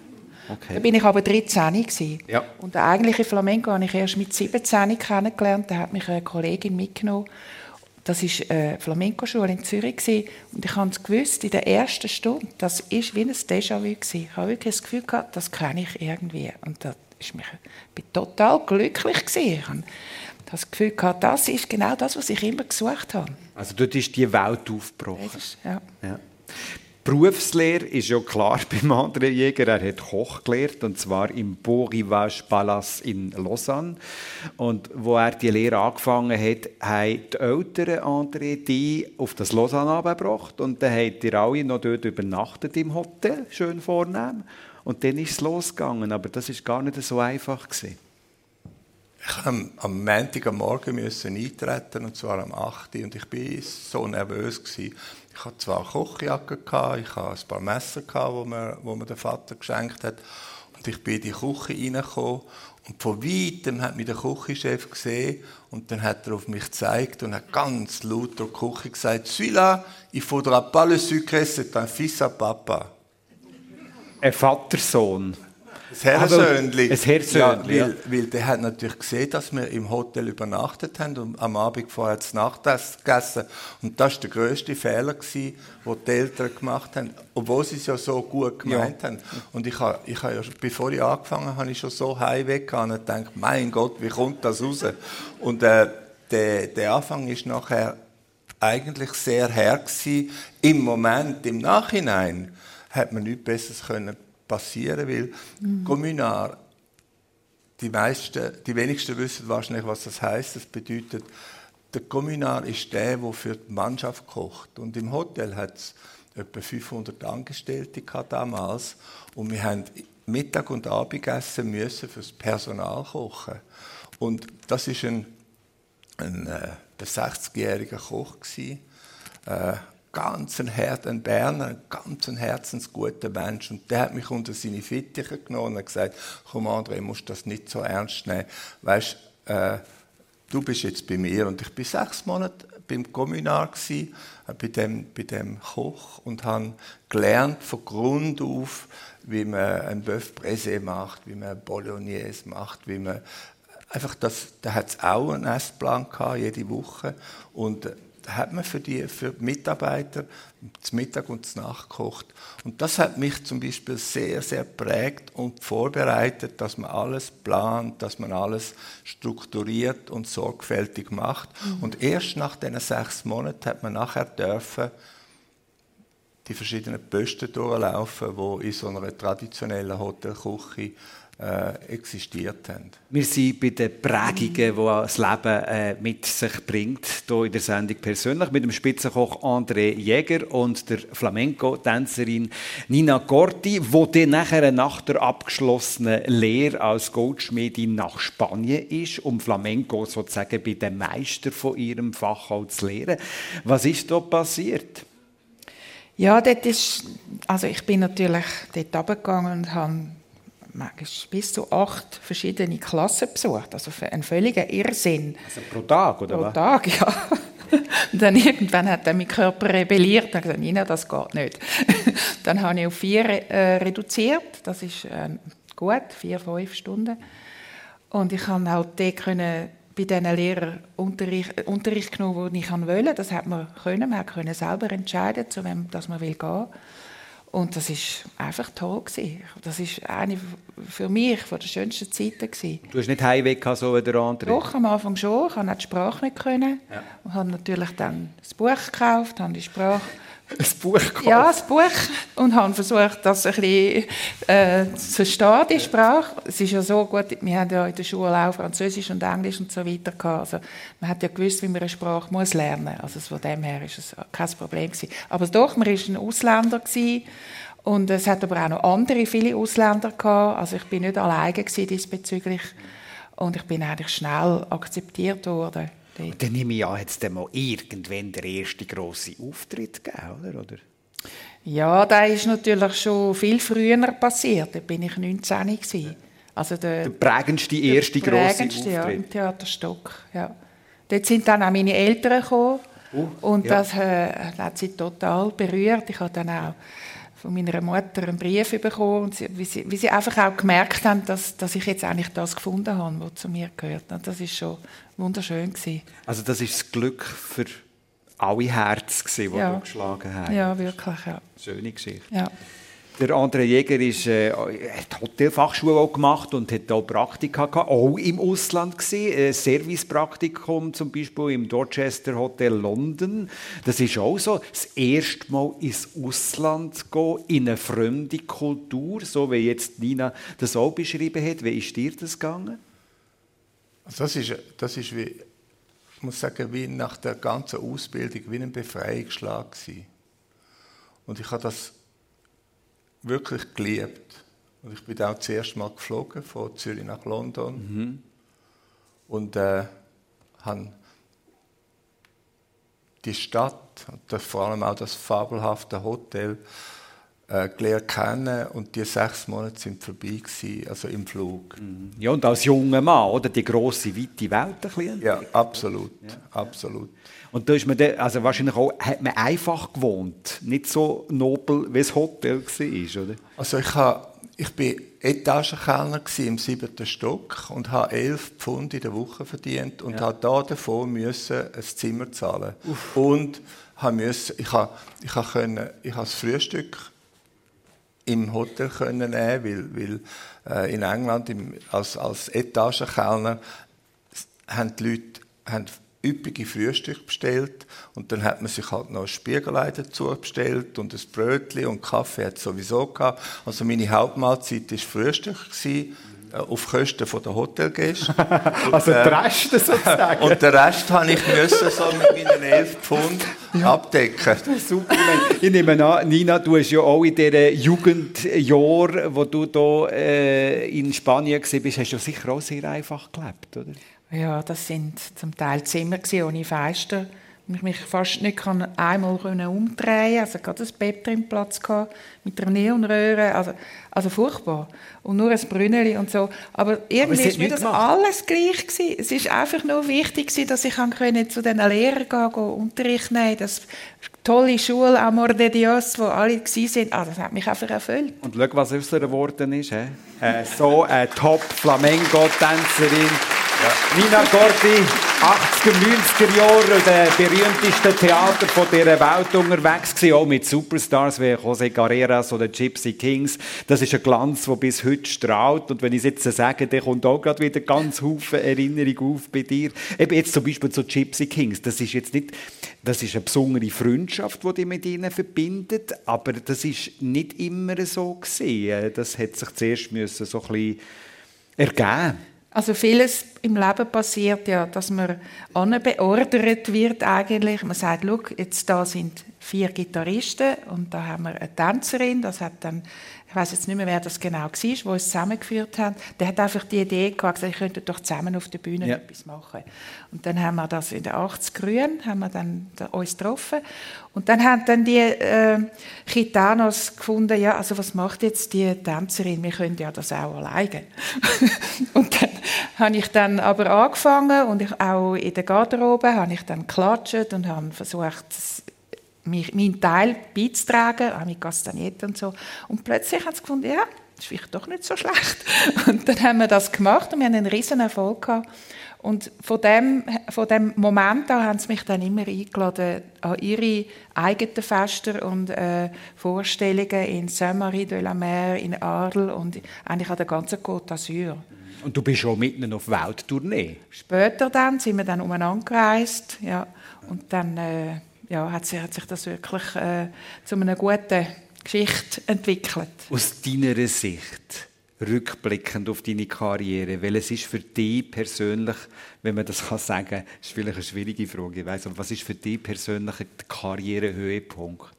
okay. Da bin ich aber 13 Ja. Und der eigentliche Flamenco habe ich erst mit 17 kennengelernt. Da hat mich eine Kollegin mitgenommen. Das war eine Flamenco-Schule in Zürich. Und ich habe es gewusst, in der ersten Stunde, das ist wie ein Déjà-vu. Ich habe wirklich das Gefühl gehabt, das kenne ich irgendwie. Und das ist mich, ich war total glücklich. Ich das Gefühl gehabt, das ist genau das, was ich immer gesucht habe. Also dort ist die Welt aufgebrochen. Ist, ja. ja. Berufslehre ist ja klar (laughs) beim André Jäger. Er hat Koch gelernt, und zwar im Beau Rivage Palace in Lausanne. Und wo er die Lehre angefangen hat, haben die Eltern André die auf das Lausanne abgebracht. Und dann habt ihr alle noch dort übernachtet im Hotel, schön vornehm. Und dann ist es losgegangen. Aber das ist gar nicht so einfach gewesen. Ich musste am Montag am Morgen müssen eintreten, und zwar am 8. Und ich war so nervös. Gewesen. Ich hatte zwar eine Kochjacke, ich hatte ein paar Messer, die mir, wo mir der Vater geschenkt hat. Und ich bin in die Küche reingekommen. Und von weitem hat mich der Küchenchef gesehen und dann hat er auf mich gezeigt und hat ganz laut der Küche gesagt, «Celui-là, il faudra pas le sucre, c'est un fils à papa.» Ein Vatersohn. Das Herrensöhnli. Also, ein ja, weil, weil der hat natürlich gesehen, dass wir im Hotel übernachtet haben und am Abend vorher das Nachtessen gegessen. Und das war der grösste Fehler, den die Eltern gemacht haben, obwohl sie es ja so gut gemeint ja. haben. Und ich habe, ich habe ja, bevor ich angefangen habe, habe ich schon so heimweg gehabt und gedacht, mein Gott, wie kommt das raus? Und äh, der, der Anfang ist nachher eigentlich sehr her gewesen. Im Moment, im Nachhinein, hat man nichts Besseres können passieren, weil mhm. Communar, die, meisten, die wenigsten wissen wahrscheinlich, was das heißt. Das bedeutet, der Communar ist der, der für die Mannschaft kocht. Und im Hotel hat es etwa 500 Angestellte damals. Und wir haben Mittag und Abendessen müssen für das Personal kochen. Und das ist ein, ein, äh, ein 60-jähriger Koch gewesen, äh, ganz ein, Herz, ein Berner, ein ganz ein herzensguter Mensch. Und der hat mich unter seine Fittiche genommen und gesagt, komm André, musst das nicht so ernst nehmen. Weißt, äh, du bist jetzt bei mir. Und ich bin sechs Monate beim Communar gsi, äh, bei dem, bei dem Koch und habe gelernt von Grund auf, wie man ein Bœuf Brézé macht, wie man Bolognese macht, wie man einfach das, da hat es auch einen Essplan gehabt, jede Woche und hat man für die, für die Mitarbeiter das Mittag und das Nacht gekocht. Und das hat mich zum Beispiel sehr, sehr prägt und vorbereitet, dass man alles plant, dass man alles strukturiert und sorgfältig macht. Mhm. Und erst nach diesen sechs Monaten hat man nachher dürfen, die verschiedenen Posten durchlaufen, die in so einer traditionellen Hotelküche äh, existiert haben. Wir sind bei den Prägungen, die das Leben äh, mit sich bringt, hier in der Sendung persönlich, mit dem Spitzenkoch André Jäger und der Flamenco-Tänzerin Nina Corti, die dann nachher nach der abgeschlossenen Lehre als Goldschmiedin nach Spanien ist, um Flamenco sozusagen bei den Meister von ihrem Fach auch zu lehren. Was ist da passiert? Ja, dort ist, also ich bin natürlich dort runtergegangen und habe bis zu acht verschiedene Klassen besucht. Also ein völliger Irrsinn. Also pro Tag, oder pro was? Pro Tag, ja. (laughs) Und dann irgendwann hat dann mein Körper rebelliert und gesagt, Nina, das geht nicht. (laughs) dann habe ich auf vier äh, reduziert. Das ist äh, gut, vier, fünf Stunden. Und ich konnte halt dort können bei diesen Lehrern Unterricht, Unterricht genommen, den ich wollte. Das hat man können. Man konnte selber entscheiden, zu wem dass man gehen will. Und das ist einfach toll gewesen. Das ist eine für mich von der schönsten Zeiten gewesen. Du hast nicht Heimweg so wie der andere? Doch, am Anfang schon. Ich konnte die Sprache nicht können. Ja. Und habe natürlich dann das Buch gekauft, habe die Sprache ein Buch gekauft? Ja, ein Buch. Und habe versucht, das ein bisschen äh, zu verstehen, die Sprache. Es ist ja so gut, wir haben ja in der Schule auch Französisch und Englisch und so weiter gehabt. Also, man hat ja gewusst, wie man eine Sprache muss lernen muss. Also von dem her ist es kein Problem gewesen. Aber doch, man war ein Ausländer gewesen. Und es hat aber auch noch andere, viele Ausländer gehabt. Also ich bin nicht alleine diesbezüglich. Und ich bin eigentlich schnell akzeptiert worden. Und dann nehme ich an, hat es dann mal irgendwann der erste grosse Auftritt gegeben, oder? Ja, da ist natürlich schon viel früher passiert. Da bin ich 19 gewesen. Also der, der prägendste erste der prägendste, grosse Auftritt. Ja, im Theaterstock. Ja. Dort sind dann auch meine Eltern gekommen. Uh, und ja. das äh, hat sie total berührt. Ich habe dann auch von meiner Mutter einen Brief bekommen, und sie, wie, sie, wie sie einfach auch gemerkt haben, dass, dass ich jetzt eigentlich das gefunden habe, was zu mir gehört. Und das ist schon wunderschön gewesen. Also das ist das Glück für alle Herzen, die ja. du geschlagen hast. Ja, wirklich, ja. Schöne Geschichte. Ja. Der André Jäger ist, äh, hat Hotelfachschule auch gemacht und hat auch Praktika gehabt, auch im Ausland gesehen, Servicepraktikum zum Beispiel im Dorchester Hotel London. Das ist auch so, das erste Mal ins Ausland gehen, in eine fremde Kultur, so wie jetzt Nina das auch beschrieben hat. Wie ist dir das gegangen? Also das ist, das ist wie, ich muss sagen, wie nach der ganzen Ausbildung wie ein Befreiungsschlag gewesen. Und ich habe das wirklich geliebt. Und ich bin auch das erste Mal geflogen, von Zürich nach London. Mhm. Und äh, habe die Stadt und vor allem auch das fabelhafte Hotel äh, gelernt kennen und die sechs Monate sind vorbei gewesen, also im Flug. Mhm. Ja, und als junger Mann, oder? Die grosse, weite Welt ein bisschen. Ja, absolut, ja. absolut. Und da ist man dann, also wahrscheinlich auch, hat man einfach gewohnt, nicht so nobel, wie das Hotel war, oder? Also ich, habe, ich bin Etagenkellner im siebten Stock und habe elf Pfund in der Woche verdient und ja. habe da davon müssen ein Zimmer zahlen. Uff. Und habe müssen, ich habe, ich können, ich das Frühstück im Hotel können nehmen, weil, weil äh, in England im, als, als Etagenkellner haben die Leute haben üppige Frühstück bestellt und dann hat man sich halt noch ein Spiegelei dazu bestellt und ein Brötchen und Kaffee hat sowieso gehabt. Also meine Hauptmahlzeit war Frühstück gewesen, äh, auf Kosten der Hotelgäste. (laughs) also äh, der Rest sozusagen. (laughs) Und den Rest habe ich müssen so mit meinen 11 Pfund ja. abdecken. (laughs) Super. Ich nehme an, Nina, du hast ja auch in diesen Jugendjahren, wo du hier äh, in Spanien warst, hast du sicher auch sehr einfach gelebt, oder? Ja, das sind zum Teil Zimmer ohne Fenster. Ich mich fast nicht einmal umdrehen Also gerade ein Bett drin Platz gehabt, mit einer Neonröhre. Also, also furchtbar. Und nur ein Brünneli und so. Aber irgendwie war mir das gemacht. alles gleich gewesen. Es ist einfach nur wichtig gewesen, dass ich können zu den Lehrern gehen, gehen Unterricht nehmen, das tolle Schule, Amor de Dios, wo alle waren. Ah, das hat mich einfach erfüllt. Und schau, was aus ihr geworden ist. He? Äh, so eine Top-Flamenco-Tänzerin Nina Gordi, 80er, 90er Jahre, der berühmtesten Theater von dieser Welt unterwegs gewesen, auch mit Superstars wie José Carreras oder Gypsy Kings. Das ist ein Glanz, der bis heute strahlt. Und wenn ich es jetzt sage, dann kommt auch gerade wieder ganz Haufen Erinnerung auf bei dir. Eben jetzt zum Beispiel zu Gypsy Kings. Das ist jetzt nicht, das ist eine besondere Freundschaft, die dich mit ihnen verbindet, aber das ist nicht immer so gewesen. Das hat sich zuerst müssen so ein bisschen ergeben. Also vieles im Leben passiert ja, dass man beordert wird eigentlich. Man sagt, schau, jetzt da sind vier Gitarristen und da haben wir eine Tänzerin, das hat dann ich weiß jetzt nicht mehr, wer das genau war, wo uns zusammengeführt hat, der hat einfach die Idee gehabt, ich könnte doch zusammen auf der Bühne ja. etwas machen. Und dann haben wir das in den 80 Grünen, haben wir dann uns getroffen. Und dann haben dann die äh, Gitanos gefunden, ja, also was macht jetzt die Tänzerin? Wir können ja das auch alleine. (laughs) und dann habe ich dann aber angefangen und ich, auch in der Garderobe habe ich dann geklatscht und habe versucht, meinen Teil beizutragen, auch mit Castagnette und so. Und plötzlich hat sie gefunden, ja, das ist vielleicht doch nicht so schlecht. (laughs) Und dann haben wir das gemacht und wir haben einen riesen Erfolg gehabt. Und von dem, von dem Moment an haben sie mich dann immer eingeladen an ihre eigenen Fester und äh, Vorstellungen in Saint-Marie de la Mer, in Arles und eigentlich an der ganzen Côte d'Azur. Und du bist schon mitten auf Welttournee? Später dann sind wir dann umeinander gereist, ja. Und dann... Äh, ja, hat, sich, hat sich das wirklich äh, zu einer guten Geschichte entwickelt. Aus deiner Sicht, rückblickend auf deine Karriere, welches ist für dich persönlich, wenn man das kann sagen kann, ist vielleicht eine schwierige Frage, ich weiss, aber was ist für dich persönlich der Karrierehöhepunkt?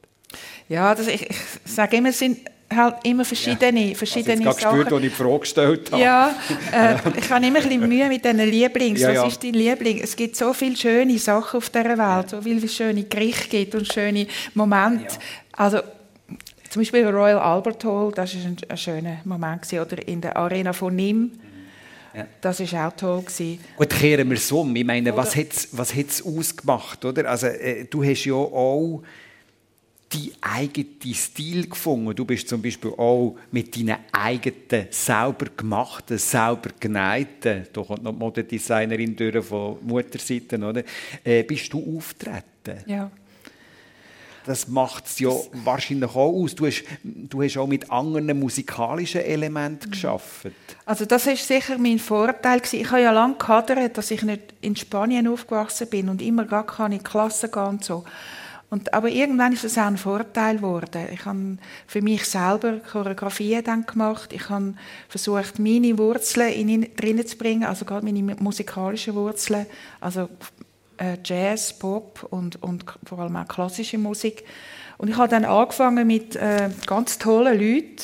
Ja, das, ich, ich sage immer, es sind halt immer verschiedene, ja. verschiedene also Sachen. gespürt, als ich die Frage gestellt habe. Ja, äh, (laughs) ich habe immer ein bisschen Mühe mit diesen Lieblings. Ja, Was ist dein Liebling? Es gibt so viele schöne Sachen auf dieser Welt, ja. so viele schöne Gerichte gibt und schöne Momente. Also zum Beispiel Royal Albert Hall, das war ein, ein schöner Moment gewesen. oder in der Arena von Nîmes. Ja. Das war auch toll. Gewesen. Gut, kehren wir es um. Ich meine, oder? was hat es was ausgemacht? Oder? Also, äh, du hast ja auch deinen eigenen Stil gefunden. Du bist zum Beispiel auch mit deinen eigenen, selber gemachten, selber genähten, da kommt noch die Modedesignerin durch von Mutterseite, oder? Äh, bist du auftreten? Ja. Das macht es ja das wahrscheinlich auch aus. Du hast, du hast auch mit anderen musikalischen Elementen mhm. geschafft. Also das ist sicher mein Vorteil Ich habe ja lange gehadert, dass ich nicht in Spanien aufgewachsen bin und immer gar keine Klasse gehen und so. Und, aber irgendwann ist es auch ein Vorteil geworden. Ich habe für mich selber Choreografien dann gemacht. Ich habe versucht, meine Wurzeln in drinnen zu bringen, also gerade meine musikalischen Wurzeln, also äh, Jazz, Pop und, und vor allem auch klassische Musik. Und ich habe dann angefangen mit äh, ganz tollen Leuten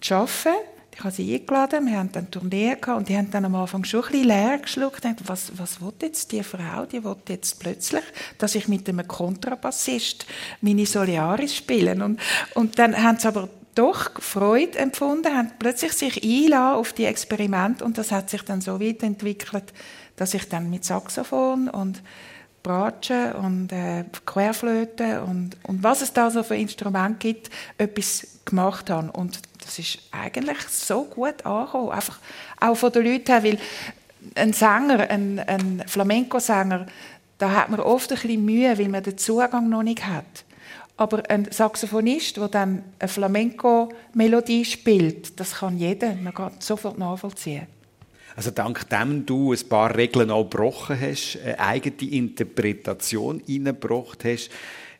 zu arbeiten ich habe sie eingeladen, wir haben dann Tournee gehabt und die haben dann am Anfang schon ein bisschen leer geschluckt. Dachte, was, was will jetzt die Frau? Die will jetzt plötzlich, dass ich mit einem Kontrabassist meine Soliaris spiele. Und, und dann haben sie aber doch Freude empfunden, haben plötzlich sich einladen auf die Experimente und das hat sich dann so weiterentwickelt, dass ich dann mit Saxophon und Bratsche und äh, Querflöte und, und was es da so für Instrumente gibt, etwas gemacht habe. Und das ist eigentlich so gut angekommen. Einfach auch von den Leuten her, weil ein Sänger, ein, ein Flamenco-Sänger, da hat man oft ein bisschen Mühe, weil man den Zugang noch nicht hat. Aber ein Saxophonist, der dann eine Flamenco-Melodie spielt, das kann jeder, man kann sofort nachvollziehen. Also dank dem du ein paar Regeln auch gebrochen hast, eine eigene Interpretation eingebracht hast,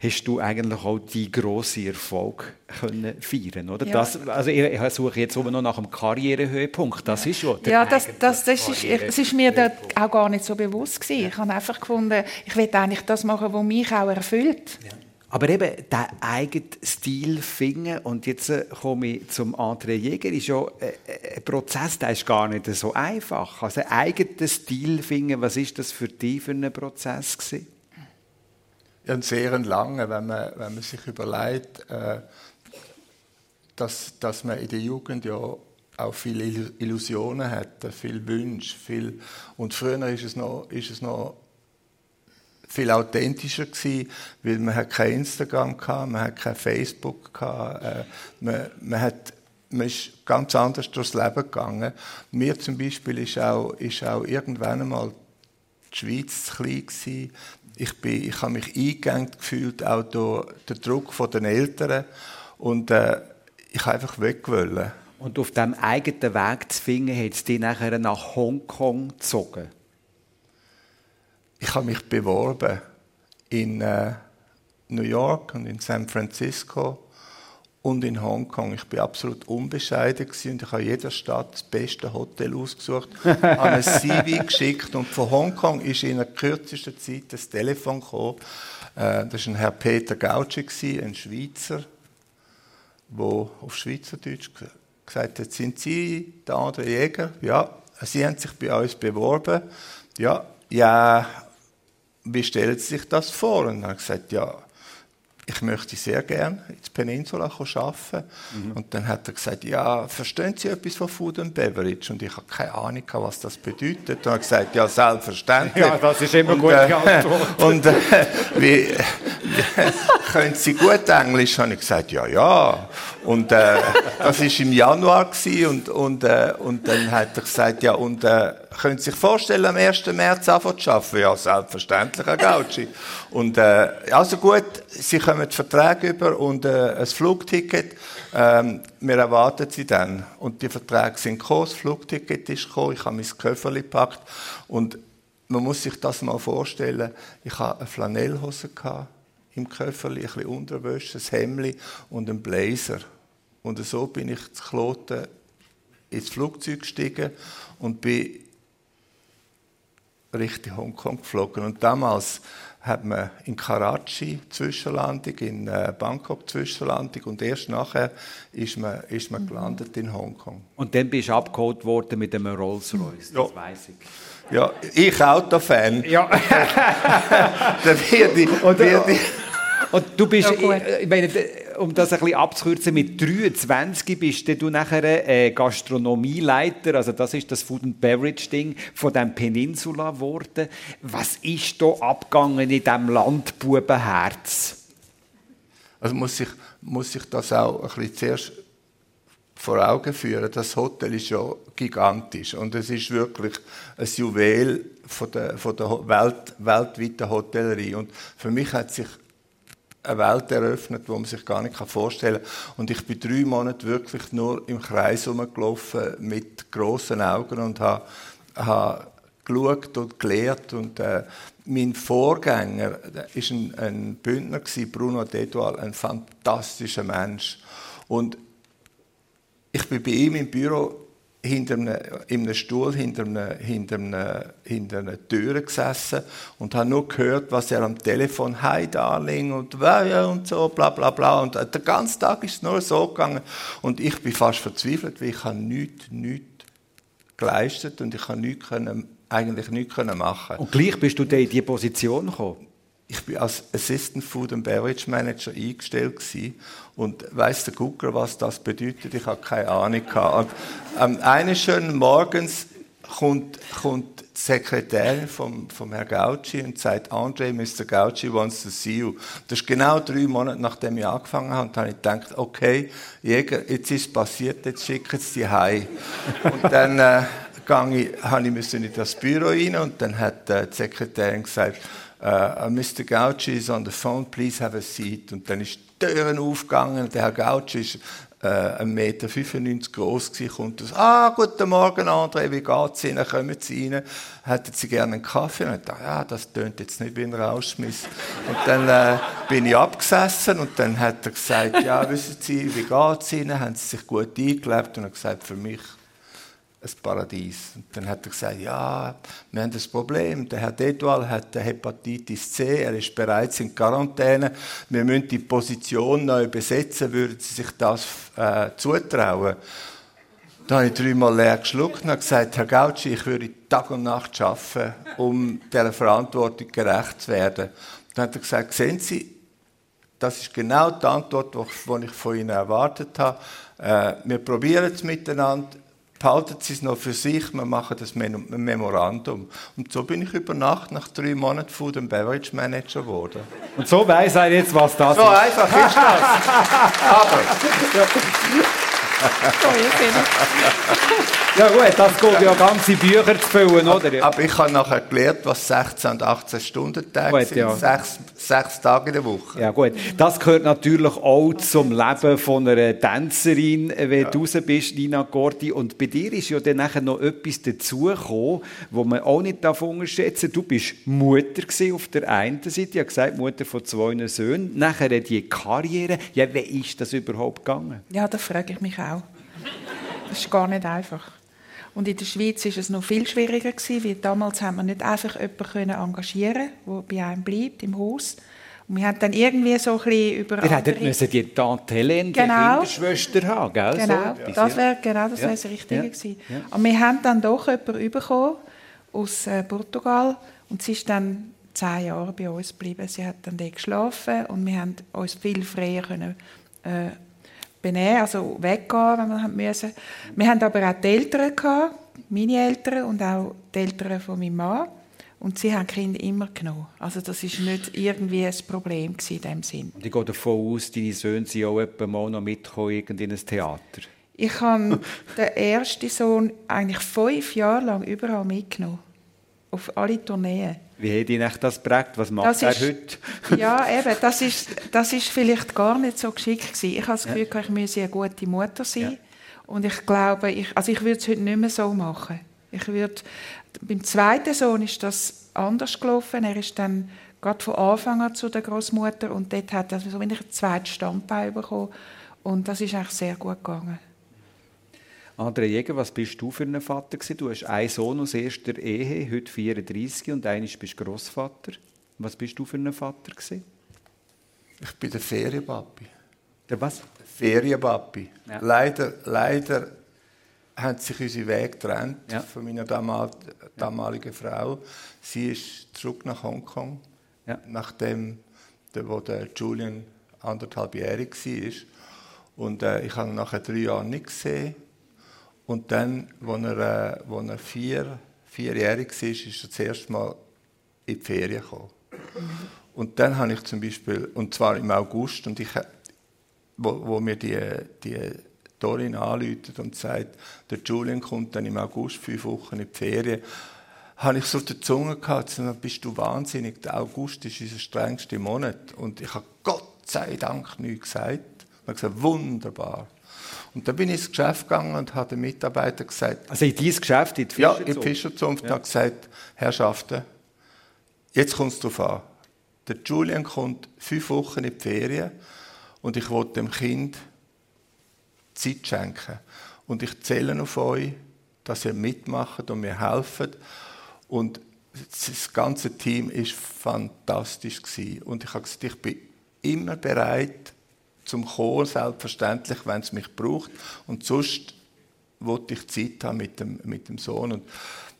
hast du eigentlich auch die grossen Erfolg können feiern oder? Ja. Das, also ich, suche jetzt noch nach einem Karrierehöhepunkt. Das ist schon Ja, das, das, das, ist, das ist mir da auch gar nicht so bewusst gewesen. Ich habe einfach gefunden, ich will eigentlich das machen, was mich auch erfüllt. Ja. Aber eben, der eigene Stil finden, und jetzt äh, komme ich zum André Jäger, ist ja äh, äh, ein Prozess, der ist gar nicht so einfach. Also eigenen Stil finden, was ist das für dich für ein Prozess gewesen? Einen sehr langen, wenn man, wenn man sich überlegt, äh, dass, dass man in der Jugend ja auch viele Illusionen hat, viele Wünsche, viel und früher ist es noch, ist es noch viel authentischer gewesen, weil man hat kein Instagram gehabt, man hat kein Facebook gehabt, äh, man, man hat man ist ganz anders durchs Leben gegangen. Mir zum Beispiel ist auch, ist auch irgendwann einmal die Schweiz zu klein gewesen. Ich, bin, ich habe mich eingegangen gefühlt, auch durch den Druck der Eltern. Und äh, ich einfach weg wollen. Und auf diesem eigenen Weg zu finden, hat es dich nachher nach Hongkong gezogen? Ich habe mich beworben in äh, New York und in San Francisco und in Hongkong. Ich bin absolut unbescheiden und ich habe in jeder Stadt das beste Hotel ausgesucht, (laughs) habe ein CV geschickt und von Hongkong ist in der kürzesten Zeit das Telefon gekommen. Äh, das war ein Herr Peter Gautschi, ein Schweizer, der auf Schweizerdeutsch gesagt hat, sind Sie der andere Jäger? Ja, Sie haben sich bei uns beworben. Ja, ja, wie stellen Sie sich das vor? Und habe ich gesagt, ja, ich möchte sehr gerne ins Peninsula arbeiten. Mhm. Und dann hat er gesagt, ja, verstehen Sie etwas von Food and Beverage? Und ich habe keine Ahnung, was das bedeutet. Und er hat gesagt, ja, selbstverständlich. Ja, das ist immer und, gut äh, Antwort. Und äh, wie, (laughs) können Sie gut Englisch? Und ich gesagt, ja, ja. Und äh, das war im Januar und, und, äh, und dann hat er gesagt, ja, und äh, können Sie sich vorstellen, am 1. März anfangen zu arbeiten? Ja, selbstverständlich, Herr Gauci. Und äh, also gut, Sie kommen den Vertrag über und äh, ein Flugticket. Ähm, wir erwarten Sie dann. Und die Verträge sind gekommen, das Flugticket ist gekommen, ich habe mein Köfferli gepackt und man muss sich das mal vorstellen. Ich hatte eine Flanellhose im Köfferli, ein bisschen Unterwäsche, ein Hemd und ein Blazer. Und so bin ich zu Kloten ins Flugzeug gestiegen und bin Richtung Hongkong geflogen. Und damals hat man in Karachi Zwischenlandung, in äh, Bangkok Zwischenlandung und erst nachher ist man, ist man gelandet in Hongkong. Und dann bist du abgeholt worden mit einem Rolls-Royce, ja. das weiß ich. Ja, ich Autofan. Ja. (laughs) da werde ich, werde ich und du bist, ja, ich meine, um das ein bisschen abzukürzen, mit 23 bist du nachher äh, Gastronomieleiter, also das ist das Food and Beverage Ding von dem Peninsula geworden. Was ist da abgegangen in diesem Landbubenherz? Also muss ich, muss ich das auch ein bisschen zuerst vor Augen führen. Das Hotel ist ja gigantisch und es ist wirklich ein Juwel von der, von der Welt, weltweiten Hotellerie. Und für mich hat sich eine Welt eröffnet, die man sich gar nicht vorstellen kann. Und ich bin drei Monate wirklich nur im Kreis herumgelaufen mit grossen Augen und habe, habe geschaut und gelehrt. Und äh, mein Vorgänger war ein, ein Bündner, Bruno Dedoal, ein fantastischer Mensch. Und ich bin bei ihm im Büro hinter einem, in einem Stuhl hinter einer, hinter, einer, hinter einer Tür gesessen und habe nur gehört, was er am Telefon «Hi, Darling» und und so, bla bla bla. Und den ganzen Tag ist es nur so gegangen. Und ich bin fast verzweifelt, weil ich habe nichts, nichts geleistet und ich habe nichts eigentlich nichts können machen. Und gleich bist du in diese Position gekommen? Ich bin als Assistant Food and Beverage Manager eingestellt gewesen. und weiß der Gucker, was das bedeutet? Ich habe keine Ahnung gehabt. Und, eines schönen Morgens kommt, kommt die Sekretärin vom, vom Herrn Gauci und sagt, Andre, Mr. Gauci wants to see you. Das ist genau drei Monate, nachdem ich angefangen habe. Und habe ich gedacht, okay, Jäger, jetzt ist es passiert, jetzt schicken sie die heim. Und dann äh, ich, habe ich in das Büro rein und dann hat äh, die Sekretärin gesagt, uh, Mr. Gauci is on the phone, please have a seat. Und dann ist die Türen aufgegangen. Der Herr Gauci ist äh, 1,95 Meter groß gewesen, kommt aus, ah, guten Morgen, André, wie geht's Ihnen? Kommen Sie rein? Hätten Sie gerne einen Kaffee? Und ich dachte, ja, das tönt jetzt nicht wie ein Rauschmiss. Und dann äh, bin ich abgesessen und dann hat er gesagt, ja, wissen Sie, wie geht's Ihnen? Haben Sie sich gut eingelebt? Und er hat gesagt, für mich ein Paradies. Und dann hat er gesagt, ja, wir haben das Problem. Der Herr Dedwal hat Hepatitis C, er ist bereits in Quarantäne. Wir müssen die Position neu besetzen. Würden Sie sich das äh, zutrauen? Da habe ich dreimal leer geschluckt und gesagt, Herr Gauci, ich würde Tag und Nacht arbeiten, um dieser Verantwortung gerecht zu werden. Dann hat er gesagt, sehen Sie, das ist genau die Antwort, die ich von Ihnen erwartet habe. Äh, wir probieren es miteinander behalten Sie es noch für sich, wir machen das Memorandum. Und so bin ich über Nacht nach drei Monaten Food and Beverage Manager geworden. Und so weiß er jetzt, was das so ist. So einfach ist das. (laughs) Aber ja gut, das geht ja ganze Bücher zu füllen, oder? Aber ich habe nachher gelernt, was 16 und 18 Stunden Tage sind. Ja. Sechs, sechs Tage in der Woche. Ja gut, das gehört natürlich auch zum Leben von einer Tänzerin, wenn ja. du raus bist, Nina Gordi. Und bei dir ist ja dann nachher noch etwas dazugekommen, wo man auch nicht unterschätzen darf. Du bist Mutter auf der einen Seite, ich habe gesagt, Mutter von zwei Söhnen. Nachher die Karriere. Ja, wie ist das überhaupt gegangen? Ja, das frage ich mich auch. Das ist gar nicht einfach. Und in der Schweiz ist es noch viel schwieriger gewesen, weil damals haben wir nicht einfach jemanden engagieren, der bei einem bleibt im Haus. Und wir haben dann irgendwie so ein bisschen über Ihr hättet müssen die Tante Helene, genau. die Schwester haben, gell? Genau, so, das wäre genau das, ja. das Richtige ja. gewesen. Ja. Und wir haben dann doch jemanden bekommen aus äh, Portugal und sie ist dann zehn Jahre bei uns geblieben. Sie hat dann dort geschlafen und wir haben uns viel freier können, äh, benehmen, also weggehen, wenn wir haben müssen. Wir haben aber auch die Eltern gehabt, meine Eltern und auch die Eltern von meinem Mann. Und sie haben Kinder immer genommen. Also das ist nicht irgendwie ein Problem in dem Sinn. Und ich gehe davon aus, deine Söhne sind auch etwa mal noch mitgekommen in ein Theater. Ich habe (laughs) den ersten Sohn eigentlich fünf Jahre lang überall mitgenommen. Auf alle Tourneen. Wie hat ihn das geprägt? Was macht das er ist, heute? (laughs) ja, eben, das ist, das ist vielleicht gar nicht so geschickt gewesen. Ich habe das Gefühl, ja. ich müsse eine gute Mutter sein. Ja. Und ich glaube, ich, also ich würde es heute nicht mehr so machen. Ich würde, beim zweiten Sohn ist das anders gelaufen. Er ist dann gerade von Anfang an zu der Großmutter und dort hat er so ein zweites Standbein bekommen. Und das ist eigentlich sehr gut gegangen. André Jäger, was bist du für ein Vater gewesen? Du hast einen Sohn aus erster Ehe, heute 34 und eines bist Großvater. Was bist du für ein Vater gewesen? Ich bin der Ferienpapi. Der was? Der Ferienpapi. Ja. Leider, leider haben sich unsere Wege getrennt ja. von meiner damaligen Frau. Sie ist zurück nach Hongkong, ja. nachdem der, wo der Julian anderthalbjährig war. Und äh, ich habe nachher drei Jahre nicht gesehen. Und dann, als er, äh, als er vier, vierjährig war, ist er das erste Mal in die Ferien gekommen. Und dann habe ich zum Beispiel, und zwar im August, und ich, wo, wo mir die, die Dorin anruft und sagt, der Julian kommt dann im August fünf Wochen in die Ferien, habe ich so die Zunge gehabt, dann bist du wahnsinnig, der August ist unser strengster Monat. Und ich habe Gott sei Dank nichts gesagt. Und habe gesagt, wunderbar. Und dann bin ich ins Geschäft gegangen und habe den Mitarbeiter gesagt... Also in dieses Geschäft, in die Fischerzunft? Ja, in die Fischerzunft. Ja. Und habe gesagt, Herrschaften, jetzt kommt es darauf an. Der Julian kommt fünf Wochen in die Ferien und ich will dem Kind Zeit schenken. Und ich zähle auf euch, dass ihr mitmacht und mir helft. Und das ganze Team ist fantastisch gewesen. Und ich habe gesagt, ich bin immer bereit, zum Kommen, selbstverständlich, wenn es mich braucht. Und sonst wollte ich Zeit haben mit dem, mit dem Sohn. Und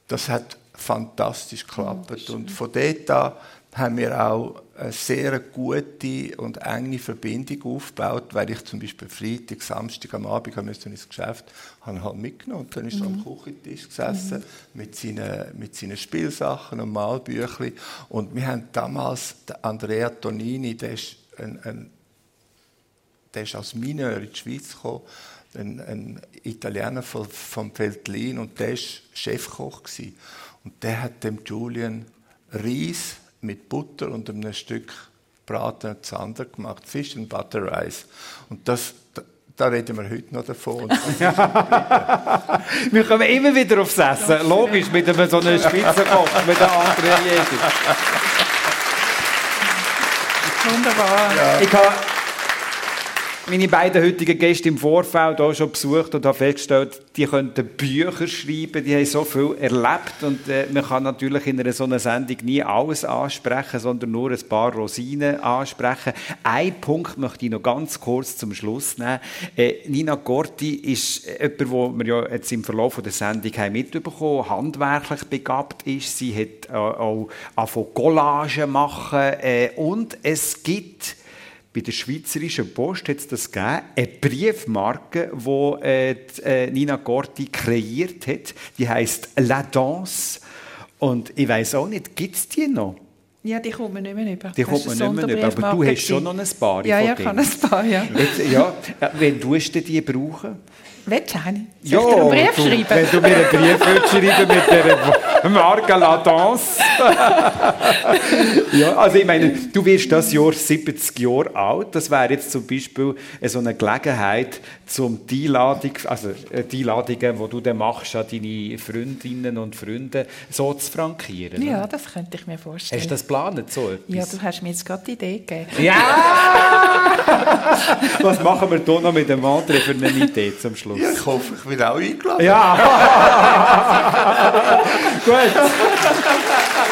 das hat fantastisch geklappt. und von dort an haben wir auch eine sehr gute und enge Verbindung aufgebaut, weil ich zum Beispiel Freitag, Samstag am Abend musste ins Geschäft, habe halt mitgenommen. Und dann ist er mhm. am Küchentisch gesessen mhm. mit, seinen, mit seinen Spielsachen und Malbüchern. Und wir haben damals, Andrea Tonini, der ist ein, ein der ist aus Mineur in die Schweiz gekommen, ein, ein Italiener vom, vom Veltlin und der war Chefkoch. Gewesen. Und der hat dem Julian Reis mit Butter und einem Stück Braten Zander gemacht, Fish and Butter Rice. Und das, da, da reden wir heute noch davon. (laughs) wir kommen immer wieder aufs Essen. Logisch, mit einem so einem Spitzenkoch, mit einem anderen Jäger. Wunderbar. Ja. Ich habe meine beiden heutigen Gäste im Vorfeld auch schon besucht und habe festgestellt, die könnten Bücher schreiben, die haben so viel erlebt und äh, man kann natürlich in einer so einer Sendung nie alles ansprechen, sondern nur ein paar Rosinen ansprechen. Ein Punkt möchte ich noch ganz kurz zum Schluss nehmen. Äh, Nina Gorti ist jemand, wo wir ja jetzt im Verlauf der Sendung haben mitbekommen, handwerklich begabt ist. Sie hat äh, auch von Collagen machen äh, und es gibt bei der Schweizerischen Post hat es das gegeben, eine Briefmarke, die äh, äh, Nina Gorti kreiert hat. Die heißt La Danse. Und ich weiß auch nicht, gibt es die noch? Ja, die kommt man nicht mehr über. Die kommt man nicht mehr über. Aber du hast schon noch ein paar. Ja, ja, ich kann ein paar, ja. Jetzt, ja. Wenn du die brauchen? Willst du eine? Ja, Soll ich dir einen Brief du, schreiben? Wenn du mir einen Brief schreiben mit der Marke La Danse. ja, (laughs) also ich meine, du wirst das Jahr 70 Jahre alt. Das wäre jetzt zum Beispiel so eine Gelegenheit, zum die Einladung, also äh, die Einladungen, die du dann machst an deine Freundinnen und Freunde, so zu frankieren. Ja, das könnte ich mir vorstellen. Hast du das geplant, so etwas? Ja, du hast mir jetzt gerade die Idee gegeben. Ja! (laughs) Was machen wir hier noch mit dem André für eine Idee zum Schluss? Ja, ich hoffe, ich bin auch eingeladen. Ja. (laughs) Gut.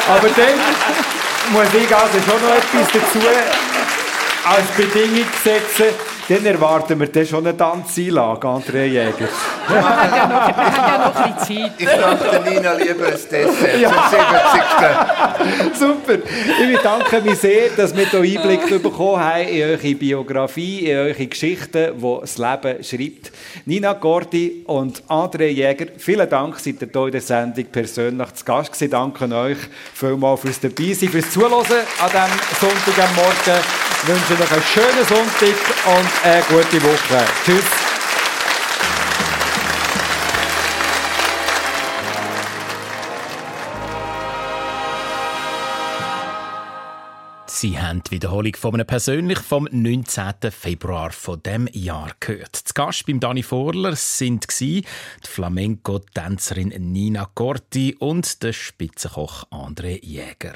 Aber dann muss ich also schon noch etwas dazu als Bedingung setzen. Dann erwarten wir dann schon eine Tanzeinlage, André Jäger. Wir haben ja noch, ja noch ein bisschen Zeit. Ich möchte Nina lieber ein Dessert ja. zum 70. Super. Ich bedanke mich sehr, dass wir hier Einblick bekommen haben in eure Biografie, in eure Geschichten, die das Leben schreibt. Nina Gordi und André Jäger, vielen Dank, seid ihr hier in der Sendung persönlich zu Gast gewesen. Danke euch vielmals fürs Dabeisein, fürs Zuhören an diesem Sonntag am Morgen. Ich wünsche euch einen schönen Sonntag und eine gute Woche. Tschüss. Sie haben die Wiederholung von einem persönlich vom 19. Februar von dem Jahr gehört. Zu Gast beim Dani Vorler sind die Flamenco-Tänzerin Nina Corti und der Spitzenkoch André Jäger.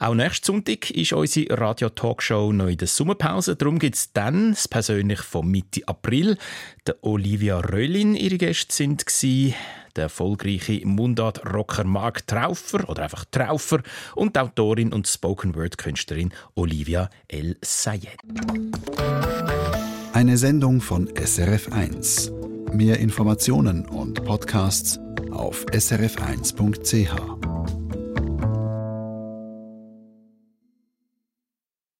Auch nächsten Sonntag ist unsere Radio-Talkshow noch in der Sommerpause. Darum gibt es dann das persönlich von Mitte April. Der Olivia Röllin, ihre Gäste sind der erfolgreiche Mundart-Rocker Mark Traufer oder einfach Traufer und die Autorin und Spoken-Word-Künstlerin Olivia El Sayed. Eine Sendung von SRF1. Mehr Informationen und Podcasts auf srf1.ch.